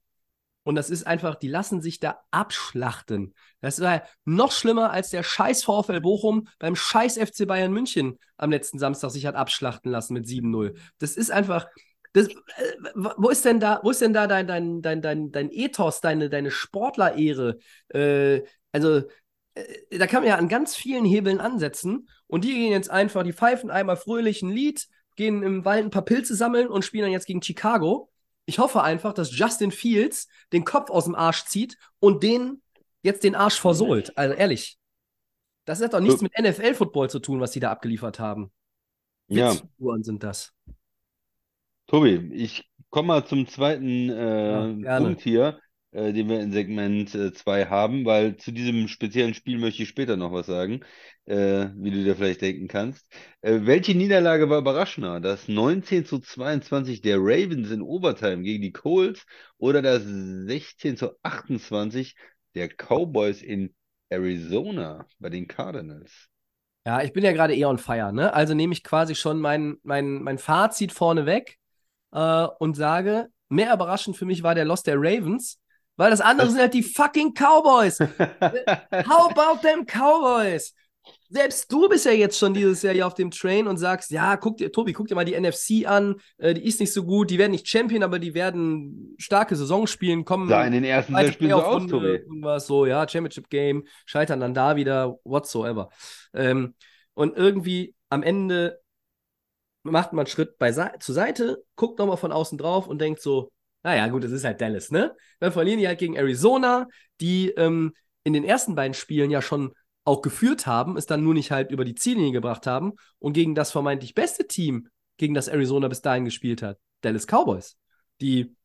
Speaker 3: Und das ist einfach, die lassen sich da abschlachten. Das ist ja noch schlimmer als der scheiß VfL Bochum beim scheiß FC Bayern München am letzten Samstag sich hat abschlachten lassen mit 7-0. Das ist einfach, das, äh, wo ist denn da, wo ist denn da dein, dein, dein, dein, dein Ethos, deine, deine Sportlerehre? Äh, also, äh, da kann man ja an ganz vielen Hebeln ansetzen. Und die gehen jetzt einfach, die pfeifen einmal fröhlich ein Lied, gehen im Wald ein paar Pilze sammeln und spielen dann jetzt gegen Chicago. Ich hoffe einfach, dass Justin Fields den Kopf aus dem Arsch zieht und den jetzt den Arsch versohlt. Also ehrlich. Das hat doch nichts mit NFL-Football zu tun, was die da abgeliefert haben.
Speaker 4: Ja,
Speaker 3: Witzfiguren sind das.
Speaker 4: Tobi, ich komme mal zum zweiten
Speaker 3: Ja,
Speaker 4: äh,
Speaker 3: gerne.
Speaker 4: Punkt hier, äh, den wir in Segment 2 haben, weil zu diesem speziellen Spiel möchte ich später noch was sagen, äh, wie du dir vielleicht denken kannst. Äh, welche Niederlage war überraschender? Das 19 zu 22 der Ravens in Overtime gegen die Colts oder das 16 zu 28 der Cowboys in Arizona bei den Cardinals?
Speaker 3: Ja, ich bin ja gerade eher on fire, ne? Also nehme ich quasi schon mein, mein, mein Fazit vorne weg äh, und sage, mehr überraschend für mich war der Loss der Ravens, weil das andere sind halt die fucking Cowboys. How about them Cowboys? Selbst du bist ja jetzt schon dieses Jahr hier auf dem Train und sagst, ja, guck dir, Tobi, guck dir mal die NFC an, äh, die ist nicht so gut, die werden nicht Champion, aber die werden starke Saison spielen, kommen
Speaker 4: Sah in den ersten sechs Spielen so aus, Tobi.
Speaker 3: irgendwas so, ja, Championship Game, scheitern dann da wieder, whatsoever. Ähm, und irgendwie am Ende macht man einen Schritt beisei zur Seite, guckt nochmal von außen drauf und denkt so, naja, gut, das ist halt Dallas, ne? Dann verlieren die halt gegen Arizona, die ähm, in den ersten beiden Spielen ja schon auch geführt haben, es dann nur nicht halt über die Ziellinie gebracht haben und gegen das vermeintlich beste Team, gegen das Arizona bis dahin gespielt hat, Dallas Cowboys, die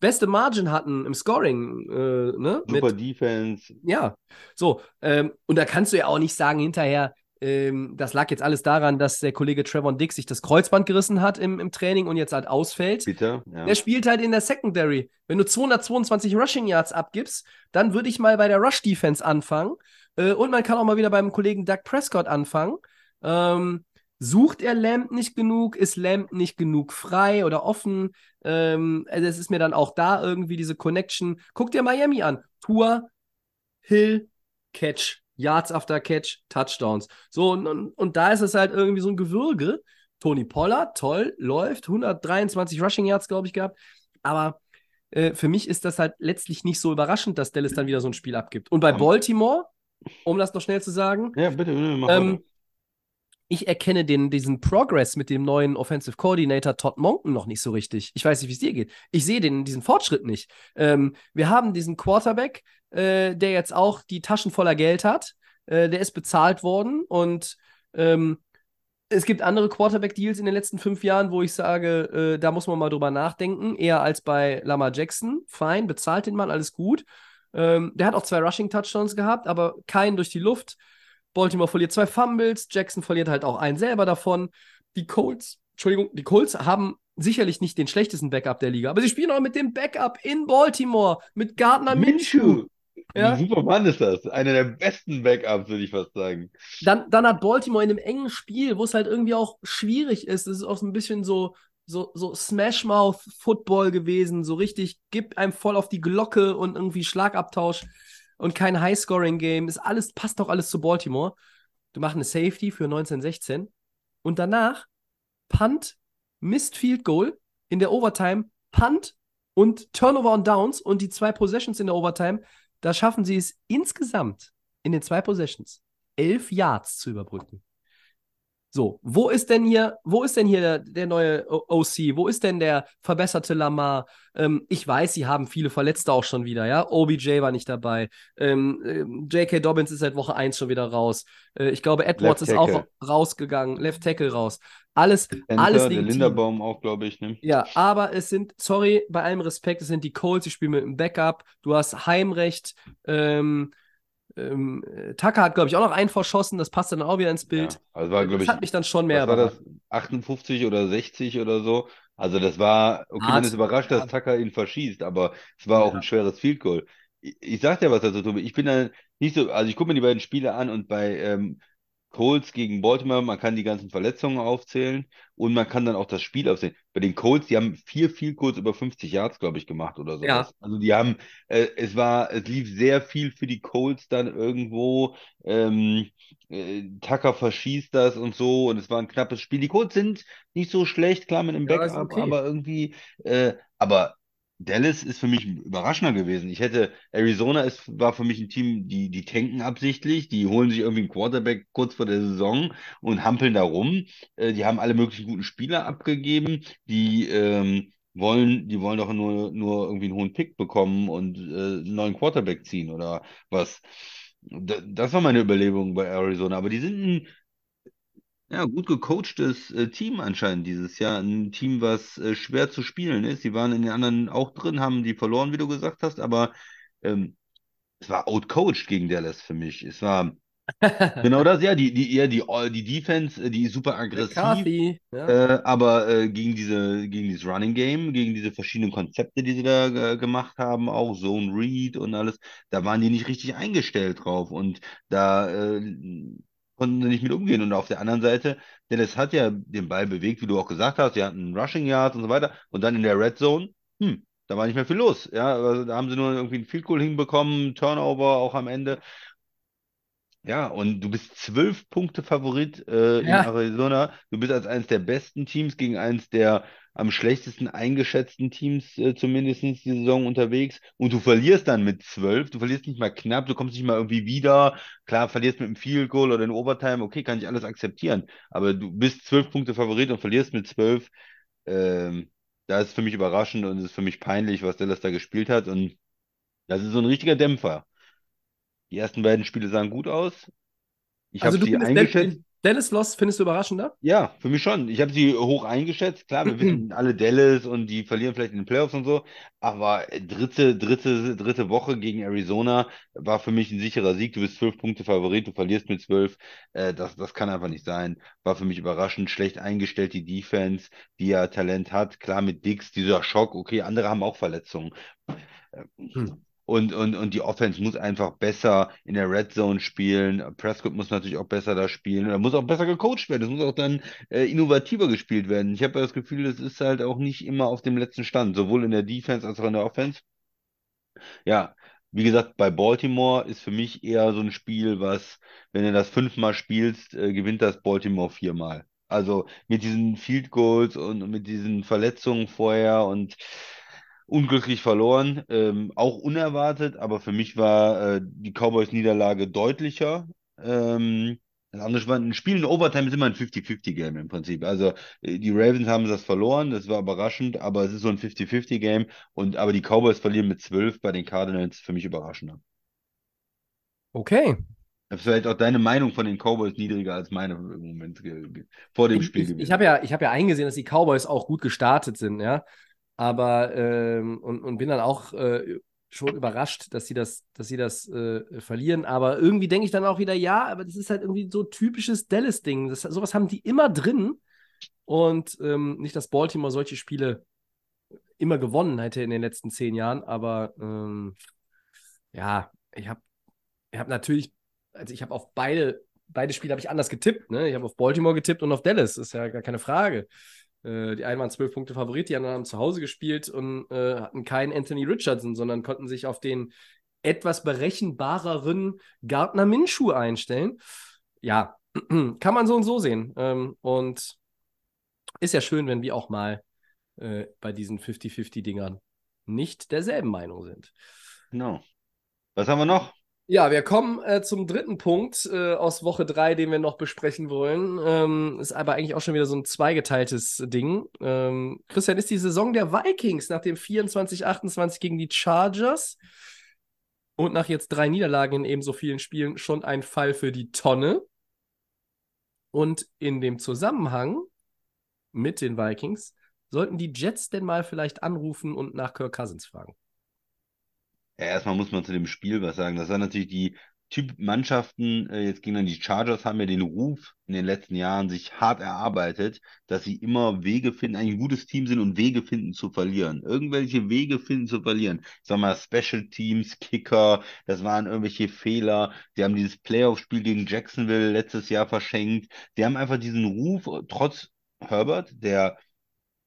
Speaker 3: beste Margin hatten im Scoring, äh, ne? Mit,
Speaker 4: Super Defense.
Speaker 3: ja, so. Ähm, und da kannst du ja auch nicht sagen hinterher, ähm, das lag jetzt alles daran, dass der Kollege Trevor Dick sich das Kreuzband gerissen hat im, im Training und jetzt halt ausfällt.
Speaker 4: Bitter, ja.
Speaker 3: Der spielt halt in der Secondary. Wenn du 222 Rushing Yards abgibst, dann würde ich mal bei der Rush Defense anfangen. Äh, und man kann auch mal wieder beim Kollegen Doug Prescott anfangen. Ähm, sucht er Lamb nicht genug? Ist Lamb nicht genug frei oder offen? Ähm, also es ist mir dann auch da irgendwie diese Connection. Guck dir Miami an. Tour, Hill, Catch. Yards after Catch, Touchdowns. So, und, und, und da ist es halt irgendwie so ein Gewürge. Tony Pollard, toll, läuft, 123 Rushing Yards, glaube ich, gehabt. Aber äh, für mich ist das halt letztlich nicht so überraschend, dass Dallas dann wieder so ein Spiel abgibt. Und bei Baltimore, um das noch schnell zu sagen,
Speaker 4: Ja, bitte, bitte, mach
Speaker 3: ähm. Ich erkenne den, diesen Progress mit dem neuen Offensive Coordinator Todd Monken noch nicht so richtig. Ich weiß nicht, wie es dir geht. Ich sehe den, diesen Fortschritt nicht. Ähm, wir haben diesen Quarterback, äh, der jetzt auch die Taschen voller Geld hat. Äh, der ist bezahlt worden und ähm, es gibt andere Quarterback-Deals in den letzten fünf Jahren, wo ich sage, äh, da muss man mal drüber nachdenken. Eher als bei Lamar Jackson. Fein, bezahlt den Mann, alles gut. Ähm, der hat auch zwei Rushing-Touchdowns gehabt, aber keinen durch die Luft. Baltimore verliert zwei Fumbles, Jackson verliert halt auch einen selber davon. Die Colts, Entschuldigung, die Colts haben sicherlich nicht den schlechtesten Backup der Liga, aber sie spielen auch mit dem Backup in Baltimore, mit Gardner Minshew. Ja.
Speaker 4: Super Mann ist das? Einer der besten Backups, würde ich fast sagen.
Speaker 3: Dann, dann hat Baltimore in einem engen Spiel, wo es halt irgendwie auch schwierig ist, es ist auch so ein bisschen so, so, so Smash-Mouth-Football gewesen, so richtig, gib einem voll auf die Glocke und irgendwie Schlagabtausch und kein High-Scoring-Game. Ist alles, passt doch alles zu Baltimore. Du machst eine Safety für 1916 und danach Punt, Missed Field Goal in der Overtime, Punt und Turnover on Downs und die zwei Possessions in der Overtime. Da schaffen sie es insgesamt in den zwei Possessions elf Yards zu überbrücken. So, wo ist denn hier, wo ist denn hier der, neue OC? Wo ist denn der verbesserte Lamar? Ähm, ich weiß, sie haben viele Verletzte auch schon wieder, ja. OBJ war nicht dabei. Ähm, ähm, J.K. Dobbins ist seit Woche 1 schon wieder raus. Äh, ich glaube, Edwards
Speaker 4: Left
Speaker 3: ist auch
Speaker 4: Tackle.
Speaker 3: rausgegangen. Left Tackle raus. Alles,
Speaker 4: Center,
Speaker 3: alles legitim.
Speaker 4: Linderbaum auch, glaube ich. Ne?
Speaker 3: Ja, aber es sind, sorry, bei allem Respekt, es sind die Colts, die spielen mit einem Backup. Du hast Heimrecht. Ähm, ähm, äh, Tucker hat, glaube ich, auch noch einen verschossen. Das passt dann auch wieder ins Bild.
Speaker 4: Ja, also war, glaube
Speaker 3: das
Speaker 4: ich,
Speaker 3: hat mich dann schon mehr
Speaker 4: was war das?
Speaker 3: überrascht.
Speaker 4: 58 oder 60 oder so. Also das war, okay, man
Speaker 3: Hart,
Speaker 4: ist überrascht, dass Tucker ihn verschießt, aber es war auch
Speaker 3: Ja.
Speaker 4: ein schweres Field Goal. ich, ich sag dir was dazu, Tobi. Ich bin da nicht so, also ich gucke mir die beiden Spiele an und bei ähm, Colts gegen Baltimore, man kann die ganzen Verletzungen aufzählen und man kann dann auch das Spiel aufzählen. Bei den Colts, die haben vier viel kurz über 50 Yards, glaube ich, gemacht oder sowas.
Speaker 3: Ja.
Speaker 4: Also die haben, äh, es war, es lief sehr viel für die Colts dann irgendwo. Ähm, äh, Tucker verschießt das und so und es war ein knappes Spiel. Die Colts sind nicht so schlecht, klar mit einem
Speaker 3: Ja,
Speaker 4: Backup,
Speaker 3: okay.
Speaker 4: aber irgendwie, äh, aber Dallas ist für mich überraschender gewesen. Ich hätte, Arizona ist, war für mich ein Team, die, die tanken absichtlich, die holen sich irgendwie einen Quarterback kurz vor der Saison und hampeln da rum. Äh, die haben alle möglichen guten Spieler abgegeben, die ähm, wollen, die wollen doch nur, nur irgendwie einen hohen Pick bekommen und äh, einen neuen Quarterback ziehen oder was. Da, das war meine Überlegung bei Arizona, aber die sind ein ja, gut gecoachtes äh, Team anscheinend dieses Jahr. Ein Team, was äh, schwer zu spielen ist. Die waren in den anderen auch drin, haben die verloren, wie du gesagt hast, aber ähm, es war outcoached gegen Dallas für mich. Es war genau das, ja, die, die, eher die, die Defense, äh, die ist super aggressiv,
Speaker 3: McCarthy, ja.
Speaker 4: äh, aber äh, gegen diese, gegen dieses Running Game, gegen diese verschiedenen Konzepte, die sie da äh, gemacht haben, auch Zone Read und alles, da waren die nicht richtig eingestellt drauf und da äh, konnten sie nicht mit umgehen. Und auf der anderen Seite, Dallas hat ja den Ball bewegt, wie du auch gesagt hast, die hatten Rushing Yards und so weiter und dann in der Red Zone, hm, da war nicht mehr viel los. Ja, also da haben sie nur irgendwie ein Field Goal hinbekommen, Turnover auch am Ende. Ja, und du bist zwölf Punkte Favorit äh, in
Speaker 3: Ja.
Speaker 4: Arizona. Du bist als eines der besten Teams gegen eines der am schlechtesten eingeschätzten Teams äh, zumindest die Saison unterwegs. Und du verlierst dann mit zwölf. Du verlierst nicht mal knapp, du kommst nicht mal irgendwie wieder. Klar, verlierst mit einem Field Goal oder in Overtime. Okay, kann ich alles akzeptieren. Aber du bist zwölf Punkte Favorit und verlierst mit zwölf. Ähm, das ist für mich überraschend und es ist für mich peinlich, was Dallas da gespielt hat. Und das ist so ein richtiger Dämpfer. Die ersten beiden Spiele sahen gut aus. Ich
Speaker 3: Also
Speaker 4: habe
Speaker 3: du
Speaker 4: sie eingeschätzt.
Speaker 3: Dallas Loss findest du überraschender?
Speaker 4: Ja, für mich schon. Ich habe sie hoch eingeschätzt. Klar, wir wissen alle Dallas und die verlieren vielleicht in den Playoffs und so. Aber dritte, dritte, dritte Woche gegen Arizona war für mich ein sicherer Sieg. Du bist zwölf Punkte Favorit, du verlierst mit zwölf. Äh, das, das kann einfach nicht sein. War für mich überraschend. Schlecht eingestellt, die Defense, die ja Talent hat. Klar, mit Dix, dieser Schock. Okay, andere haben auch Verletzungen.
Speaker 3: Hm.
Speaker 4: Und, und, und die Offense muss einfach besser in der Red Zone spielen. Prescott muss natürlich auch besser da spielen. Da muss auch besser gecoacht werden. Es muss auch dann äh, innovativer gespielt werden. Ich habe das Gefühl, es ist halt auch nicht immer auf dem letzten Stand, sowohl in der Defense als auch in der Offense. Ja, wie gesagt, bei Baltimore ist für mich eher so ein Spiel, was, wenn du das fünfmal spielst, äh, gewinnt das Baltimore viermal. Also mit diesen Field Goals und mit diesen Verletzungen vorher und unglücklich verloren, ähm, auch unerwartet, aber für mich war äh, die Cowboys-Niederlage deutlicher. Ähm, das andere war ein Spiel in Overtime ist immer ein 50-50-Game im Prinzip. Also äh, die Ravens haben das verloren, das war überraschend, aber es ist so ein 50-50-Game und aber die Cowboys verlieren mit 12 bei den Cardinals für mich überraschender.
Speaker 3: Okay.
Speaker 4: Vielleicht auch deine Meinung von den Cowboys niedriger als meine im Moment vor dem
Speaker 3: Ich,
Speaker 4: Spiel
Speaker 3: ich,
Speaker 4: gewesen.
Speaker 3: ich habe ja, ich hab ja eingesehen, dass die Cowboys auch gut gestartet sind, ja. Aber ähm, und, und bin dann auch äh, schon überrascht, dass sie das, dass sie das äh, verlieren. Aber irgendwie denke ich dann auch wieder, ja, aber das ist halt irgendwie so typisches Dallas-Ding. Sowas haben die immer drin. Und ähm, nicht, dass Baltimore solche Spiele immer gewonnen hätte in den letzten zehn Jahren, aber ähm, ja, ich habe ich hab natürlich, also ich habe auf beide, beide Spiele habe ich anders getippt. Ne? Ich habe auf Baltimore getippt und auf Dallas, ist ja gar keine Frage. Äh, die einen waren zwölf Punkte Favorit, die anderen haben zu Hause gespielt und äh, hatten keinen Anthony Richardson, sondern konnten sich auf den etwas berechenbareren Gardner Minshew einstellen. Ja, kann man so und so sehen. Ähm, und ist ja schön, wenn wir auch mal äh, bei diesen 50-50-Dingern nicht derselben Meinung sind.
Speaker 4: Genau. Was haben wir noch?
Speaker 3: Ja, wir kommen äh, zum dritten Punkt äh, aus Woche 3, den wir noch besprechen wollen. Ähm, ist aber eigentlich auch schon wieder so ein zweigeteiltes Ding. Ähm, Christian, ist die Saison der Vikings nach dem 24-28 gegen die Chargers und nach jetzt drei Niederlagen in ebenso vielen Spielen schon ein Fall für die Tonne? Und in dem Zusammenhang mit den Vikings sollten die Jets denn mal vielleicht anrufen und nach Kirk Cousins fragen.
Speaker 4: Ja, erstmal muss man zu dem Spiel was sagen. Das war natürlich die Typ Mannschaften, äh, jetzt gegen dann die Chargers, haben ja den Ruf in den letzten Jahren sich hart erarbeitet, dass sie immer Wege finden, ein gutes Team sind und Wege finden zu verlieren. Irgendwelche Wege finden zu verlieren. Ich sag mal, Special Teams, Kicker, das waren irgendwelche Fehler. Sie haben dieses Playoff-Spiel gegen Jacksonville letztes Jahr verschenkt. Die haben einfach diesen Ruf, trotz Herbert, der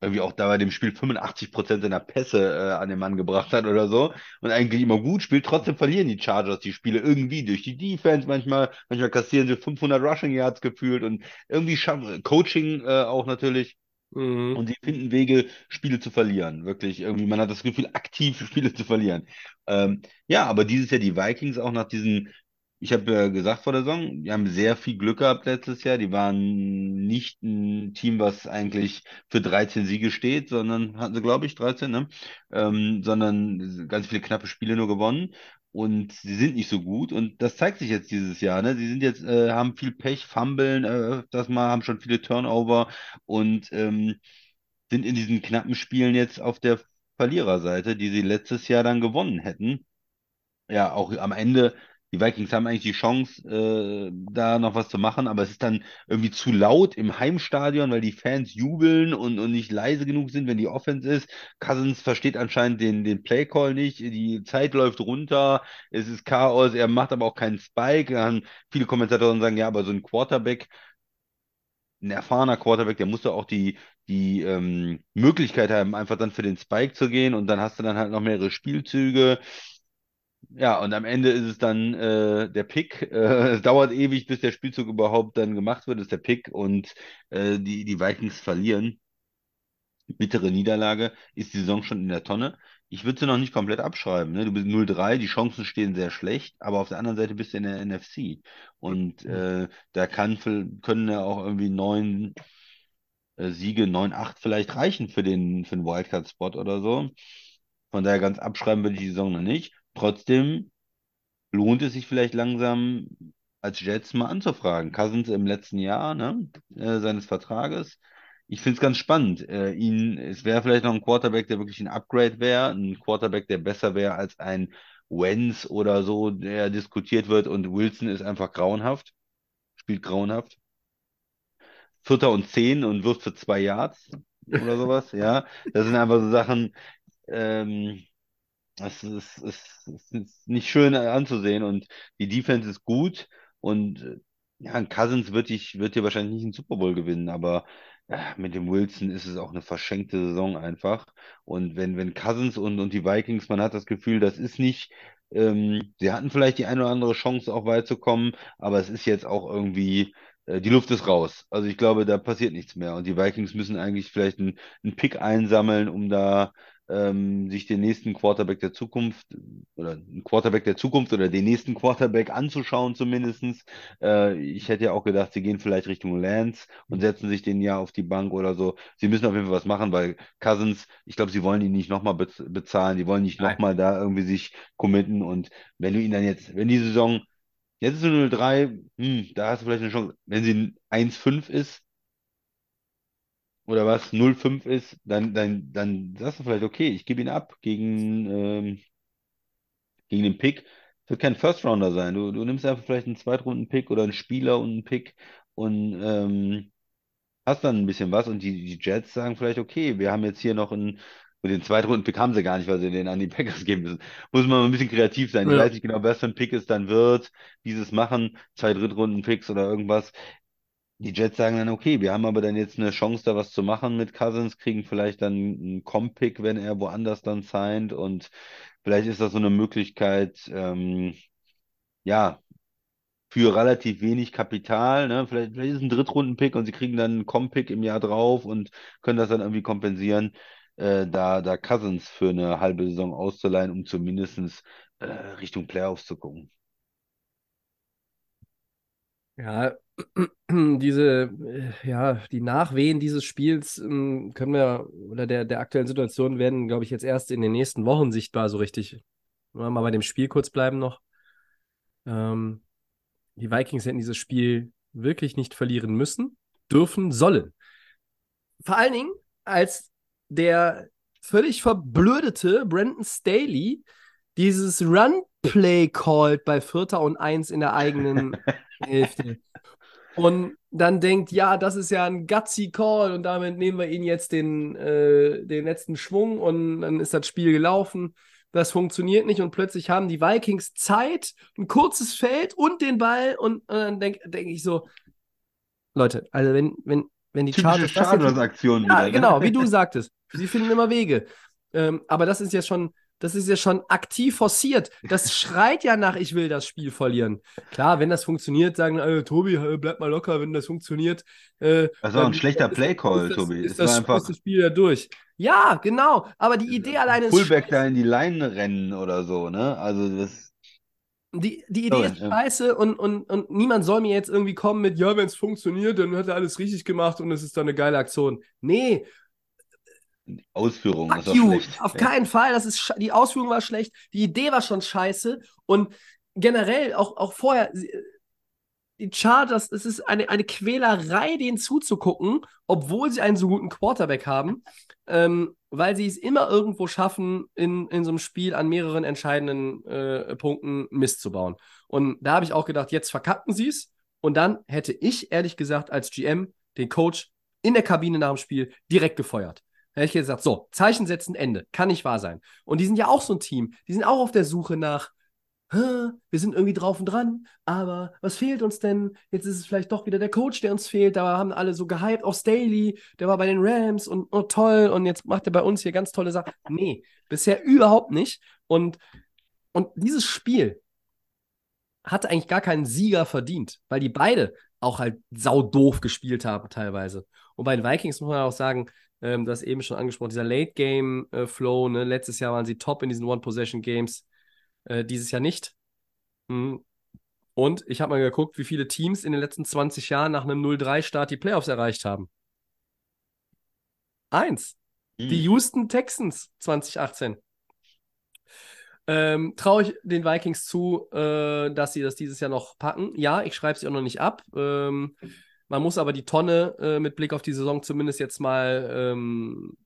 Speaker 4: irgendwie auch da bei dem Spiel 85 Prozent seiner Pässe äh, an den Mann gebracht hat oder so und eigentlich immer gut spielt, trotzdem verlieren die Chargers die Spiele irgendwie durch die Defense manchmal, manchmal kassieren sie 500 Rushing Yards gefühlt und irgendwie schaffen Coaching äh, auch natürlich
Speaker 3: Mhm.
Speaker 4: und sie finden Wege, Spiele zu verlieren. Wirklich, irgendwie, man hat das Gefühl, aktiv Spiele zu verlieren. Ähm, ja, aber dieses Jahr die Vikings auch nach diesen ich habe ja gesagt vor der Saison, die haben sehr viel Glück gehabt letztes Jahr. Die waren nicht ein Team, was eigentlich für 13 Siege steht, sondern hatten sie, glaube ich, 13, ne? Ähm, sondern ganz viele knappe Spiele nur gewonnen. Und sie sind nicht so gut. Und das zeigt sich jetzt dieses Jahr. Ne? Sie sind jetzt, äh, haben viel Pech, fummeln, äh, das mal, haben schon viele Turnover und ähm, sind in diesen knappen Spielen jetzt auf der Verliererseite, die sie letztes Jahr dann gewonnen hätten. Ja, auch am Ende die Vikings haben eigentlich die Chance, äh, da noch was zu machen, aber es ist dann irgendwie zu laut im Heimstadion, weil die Fans jubeln und, und nicht leise genug sind, wenn die Offense ist. Cousins versteht anscheinend den, den Playcall nicht, die Zeit läuft runter, es ist Chaos, er macht aber auch keinen Spike. Dann viele Kommentatoren sagen, ja, aber so ein Quarterback, ein erfahrener Quarterback, der muss doch auch die, die ähm, Möglichkeit haben, einfach dann für den Spike zu gehen und dann hast du dann halt noch mehrere Spielzüge. Ja, und am Ende ist es dann äh, der Pick. Äh, es dauert ewig, bis der Spielzug überhaupt dann gemacht wird, ist der Pick und äh, die, die Vikings verlieren. Bittere Niederlage, ist die Saison schon in der Tonne. Ich würde sie noch nicht komplett abschreiben. Ne? Du bist 0-3, die Chancen stehen sehr schlecht, aber auf der anderen Seite bist du in der NFC. Und äh, da kann, können ja auch irgendwie neun äh, Siege, 9-8 vielleicht reichen für den, für den Wildcard-Spot oder so. Von daher ganz abschreiben würde ich die Saison noch nicht. Trotzdem lohnt es sich vielleicht langsam als Jets mal anzufragen. Cousins im letzten Jahr ne, äh, seines Vertrages. Ich finde es ganz spannend. Äh, ihn, es wäre vielleicht noch ein Quarterback, der wirklich ein Upgrade wäre, ein Quarterback, der besser wäre als ein Wentz oder so, der diskutiert wird und Wilson ist einfach grauenhaft, spielt grauenhaft. Vierter und zehn und wirft für zwei Yards oder sowas, ja. Das sind einfach so Sachen, ähm, das ist, ist, ist nicht schön anzusehen und die Defense ist gut und äh, ja, Cousins wird, ich, wird dir wahrscheinlich nicht einen Super Bowl gewinnen, aber äh, mit dem Wilson ist es auch eine verschenkte Saison einfach. Und wenn, wenn Cousins und, und die Vikings, man hat das Gefühl, das ist nicht, ähm, sie hatten vielleicht die eine oder andere Chance auch weit zu kommen, aber es ist jetzt auch irgendwie, äh, die Luft ist raus. Also ich glaube, da passiert nichts mehr. Und die Vikings müssen eigentlich vielleicht einen Pick einsammeln, um da ähm, sich den nächsten Quarterback der Zukunft oder einen Quarterback der Zukunft oder den nächsten Quarterback anzuschauen zumindestens. Äh, ich hätte ja auch gedacht, sie gehen vielleicht Richtung Lance und setzen sich den ja auf die Bank oder so. Sie müssen auf jeden Fall was machen, weil Cousins, ich glaube, sie wollen ihn nicht nochmal bez bezahlen, die wollen nicht nochmal da irgendwie sich committen und wenn du ihn dann jetzt, wenn die Saison Jetzt ist es 0-3, hm, da hast du vielleicht eine Chance. Wenn sie 1-5 ist, oder was 0,5 ist, dann, dann, dann sagst du vielleicht, okay, ich gebe ihn ab gegen, ähm, gegen den Pick. Es wird kein First Rounder sein. Du, du nimmst einfach vielleicht einen Zweitrunden-Pick oder einen Spieler und einen Pick und ähm, hast dann ein bisschen was. Und die, die Jets sagen vielleicht, okay, wir haben jetzt hier noch einen, und den Zweitrunden-Pick haben sie gar nicht, weil sie den an die Packers geben müssen. Muss man mal ein bisschen kreativ sein. Ich
Speaker 3: Ja.
Speaker 4: weiß nicht genau, was für ein Pick es dann wird, dieses machen, zwei Drittrunden-Picks oder irgendwas. Die Jets sagen dann, okay, wir haben aber dann jetzt eine Chance, da was zu machen mit Cousins, kriegen vielleicht dann einen Comp-Pick, wenn er woanders dann signed und vielleicht ist das so eine Möglichkeit, ähm, ja, für relativ wenig Kapital, ne? Vielleicht, vielleicht ist ein Drittrunden-Pick und sie kriegen dann einen Comp-Pick im Jahr drauf und können das dann irgendwie kompensieren, äh, da, da Cousins für eine halbe Saison auszuleihen, um zumindest äh, Richtung Playoffs zu gucken.
Speaker 3: Ja, diese, äh, ja, die Nachwehen dieses Spiels ähm, können wir, oder der, der aktuellen Situation werden, glaube ich, jetzt erst in den nächsten Wochen sichtbar, so richtig. Mal bei dem Spiel kurz bleiben noch. Ähm, die Vikings hätten dieses Spiel wirklich nicht verlieren müssen, dürfen, sollen. Vor allen Dingen, als der völlig verblödete Brandon Staley dieses Run Play called bei Vierter und Eins in der eigenen Hälfte. Und dann denkt, ja, das ist ja ein gutsy Call und damit nehmen wir ihnen jetzt den, äh, den letzten Schwung und dann ist das Spiel gelaufen. Das funktioniert nicht und plötzlich haben die Vikings Zeit, ein kurzes Feld und den Ball und, und dann denke denk ich so, Leute, also wenn, wenn, wenn die Chargers das jetzt-
Speaker 4: Chargers-Aktion
Speaker 3: ja,
Speaker 4: wieder. ne?
Speaker 3: genau, wie du sagtest. Sie finden immer Wege. Ähm, aber das ist ja schon, das ist ja schon aktiv forciert. Das schreit ja nach, ich will das Spiel verlieren. Klar, wenn das funktioniert, sagen, äh, Tobi, äh, bleib mal locker, wenn das funktioniert. Äh,
Speaker 4: Das war ein schlechter Play-Call, Tobi.
Speaker 3: Ist das,
Speaker 4: einfach-
Speaker 3: ist das Spiel ja durch. Ja, genau. Aber die Idee alleine ist
Speaker 4: Fullback
Speaker 3: scheiße.
Speaker 4: da in die Line rennen oder so, ne? Also das.
Speaker 3: Die, die Idee
Speaker 4: Sorry,
Speaker 3: ist
Speaker 4: ja.
Speaker 3: scheiße und, und, und niemand soll mir jetzt irgendwie kommen mit, ja, wenn es funktioniert, dann hat er alles richtig gemacht und es ist dann eine geile Aktion. Nee,
Speaker 4: Ausführung
Speaker 3: Fuck
Speaker 4: ist schlecht.
Speaker 3: Auf
Speaker 4: Ja.
Speaker 3: keinen Fall. Das ist die Ausführung war schlecht, die Idee war schon scheiße und generell auch, auch vorher. Die Chargers, es ist eine, eine Quälerei, denen zuzugucken, obwohl sie einen so guten Quarterback haben, ähm, weil sie es immer irgendwo schaffen, in, in so einem Spiel an mehreren entscheidenden äh, Punkten Mist zu bauen. Und da habe ich auch gedacht, jetzt verkacken sie es. Und dann hätte ich, ehrlich gesagt, als GM den Coach in der Kabine nach dem Spiel direkt gefeuert. Hätte ich gesagt, so, Zeichen setzen, Ende. Kann nicht wahr sein. Und die sind ja auch so ein Team. Die sind auch auf der Suche nach, "Hä, wir sind irgendwie drauf und dran, aber was fehlt uns denn? Jetzt ist es vielleicht doch wieder der Coach, der uns fehlt. Da haben alle so gehypt, auch Staley, der war bei den Rams und oh, toll und jetzt macht er bei uns hier ganz tolle Sachen. Nee, bisher überhaupt nicht. Und, und dieses Spiel hatte eigentlich gar keinen Sieger verdient, weil die beide auch halt saudoof gespielt haben teilweise. Und bei den Vikings muss man auch sagen, ähm, du hast eben schon angesprochen, dieser Late-Game-Flow, ne? letztes Jahr waren sie top in diesen One-Possession-Games, äh, dieses Jahr nicht. Mhm. Und ich habe mal geguckt, wie viele Teams in den letzten 20 Jahren nach einem 0-3-Start die Playoffs erreicht haben. Eins. Die
Speaker 4: Hm.
Speaker 3: Houston Texans 2018. Ähm, Traue ich den Vikings zu, äh, dass sie das dieses Jahr noch packen? Ja, ich schreibe sie auch noch nicht ab. Ähm, man muss aber die Tonne äh, mit Blick auf die Saison zumindest jetzt mal ähm,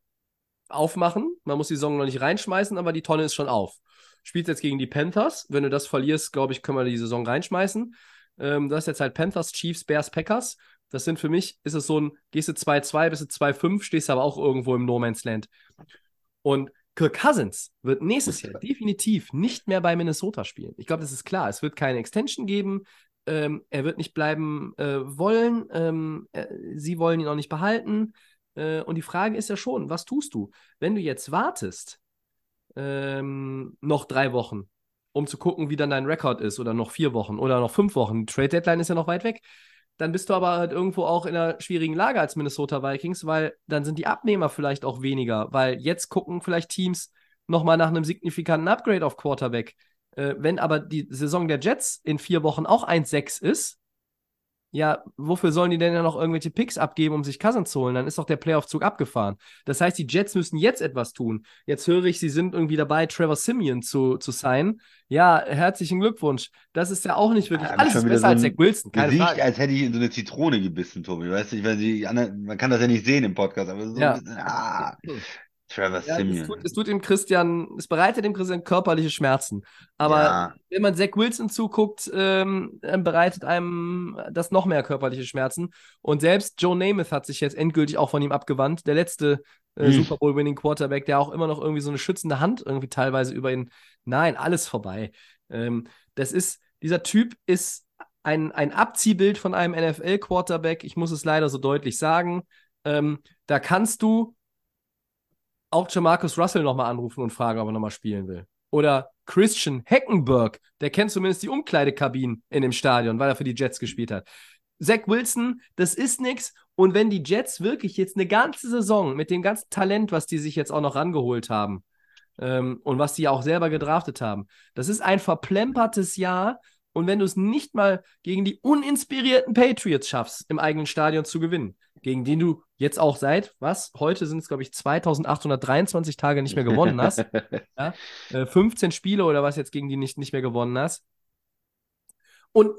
Speaker 3: aufmachen. Man muss die Saison noch nicht reinschmeißen, aber die Tonne ist schon auf. Spielst jetzt gegen die Panthers. Wenn du das verlierst, glaube ich, können wir die Saison reinschmeißen. Ähm, das ist jetzt halt Panthers, Chiefs, Bears, Packers. Das sind für mich, ist es so ein, gehst du 2-2, bist du 2-5, stehst aber auch irgendwo im No Man's Land. Und Kirk Cousins wird nächstes Jahr definitiv nicht mehr bei Minnesota spielen. Ich glaube, das ist klar. Es wird keine Extension geben. Ähm, er wird nicht bleiben äh, wollen. Ähm, äh, sie wollen ihn auch nicht behalten. Äh, und die Frage ist ja schon, was tust du, wenn du jetzt wartest, ähm, noch drei Wochen, um zu gucken, wie dann dein Rekord ist, oder noch vier Wochen oder noch fünf Wochen. Trade Deadline ist ja noch weit weg. Dann bist du aber halt irgendwo auch in einer schwierigen Lage als Minnesota Vikings, weil dann sind die Abnehmer vielleicht auch weniger, weil jetzt gucken vielleicht Teams nochmal nach einem signifikanten Upgrade auf Quarterback. Äh, wenn aber die Saison der Jets in vier Wochen auch 1-6 ist, ja, wofür sollen die denn ja noch irgendwelche Picks abgeben, um sich Cousins zu holen? Dann ist doch der Playoff-Zug abgefahren. Das heißt, die Jets müssen jetzt etwas tun. Jetzt höre ich, sie sind irgendwie dabei, Trevor Simeon zu, zu signen. Ja, herzlichen Glückwunsch. Das ist ja auch nicht wirklich
Speaker 4: Ja,
Speaker 3: alles besser
Speaker 4: so
Speaker 3: als Zach Wilson, keine
Speaker 4: Gesicht,
Speaker 3: Frage.
Speaker 4: als hätte ich in so eine Zitrone gebissen, Tobi. Weißt du, ich weiß, anderen, man kann das ja nicht sehen im Podcast, aber so
Speaker 3: Ja.
Speaker 4: ein bisschen, ah, Trevor
Speaker 3: Ja, es,
Speaker 4: Simeon.
Speaker 3: tut, es tut dem Christian, es bereitet dem Christian körperliche Schmerzen. Aber
Speaker 4: ja,
Speaker 3: wenn man Zach Wilson zuguckt, ähm, bereitet einem das noch mehr körperliche Schmerzen. Und selbst Joe Namath hat sich jetzt endgültig auch von ihm abgewandt. Der letzte äh,
Speaker 4: Hm.
Speaker 3: Super Bowl-Winning Quarterback, der auch immer noch irgendwie so eine schützende Hand irgendwie teilweise über ihn. Nein, alles vorbei. Ähm, das ist, dieser Typ ist ein, ein Abziehbild von einem NFL-Quarterback. Ich muss es leider so deutlich sagen. Ähm, da kannst du auch Jamarcus Russell nochmal anrufen und fragen, ob er nochmal spielen will. Oder Christian Heckenberg, der kennt zumindest die Umkleidekabinen in dem Stadion, weil er für die Jets gespielt hat. Zach Wilson, das ist nix. Und wenn die Jets wirklich jetzt eine ganze Saison mit dem ganzen Talent, was die sich jetzt auch noch rangeholt haben ähm, und was die auch selber gedraftet haben, das ist ein verplempertes Jahr. Und wenn du es nicht mal gegen die uninspirierten Patriots schaffst, im eigenen Stadion zu gewinnen, gegen den du jetzt auch seit, was? Heute sind es, glaube ich, 2823 Tage nicht mehr gewonnen hast. ja? äh, 15 Spiele oder was jetzt gegen die nicht, nicht mehr gewonnen hast. Und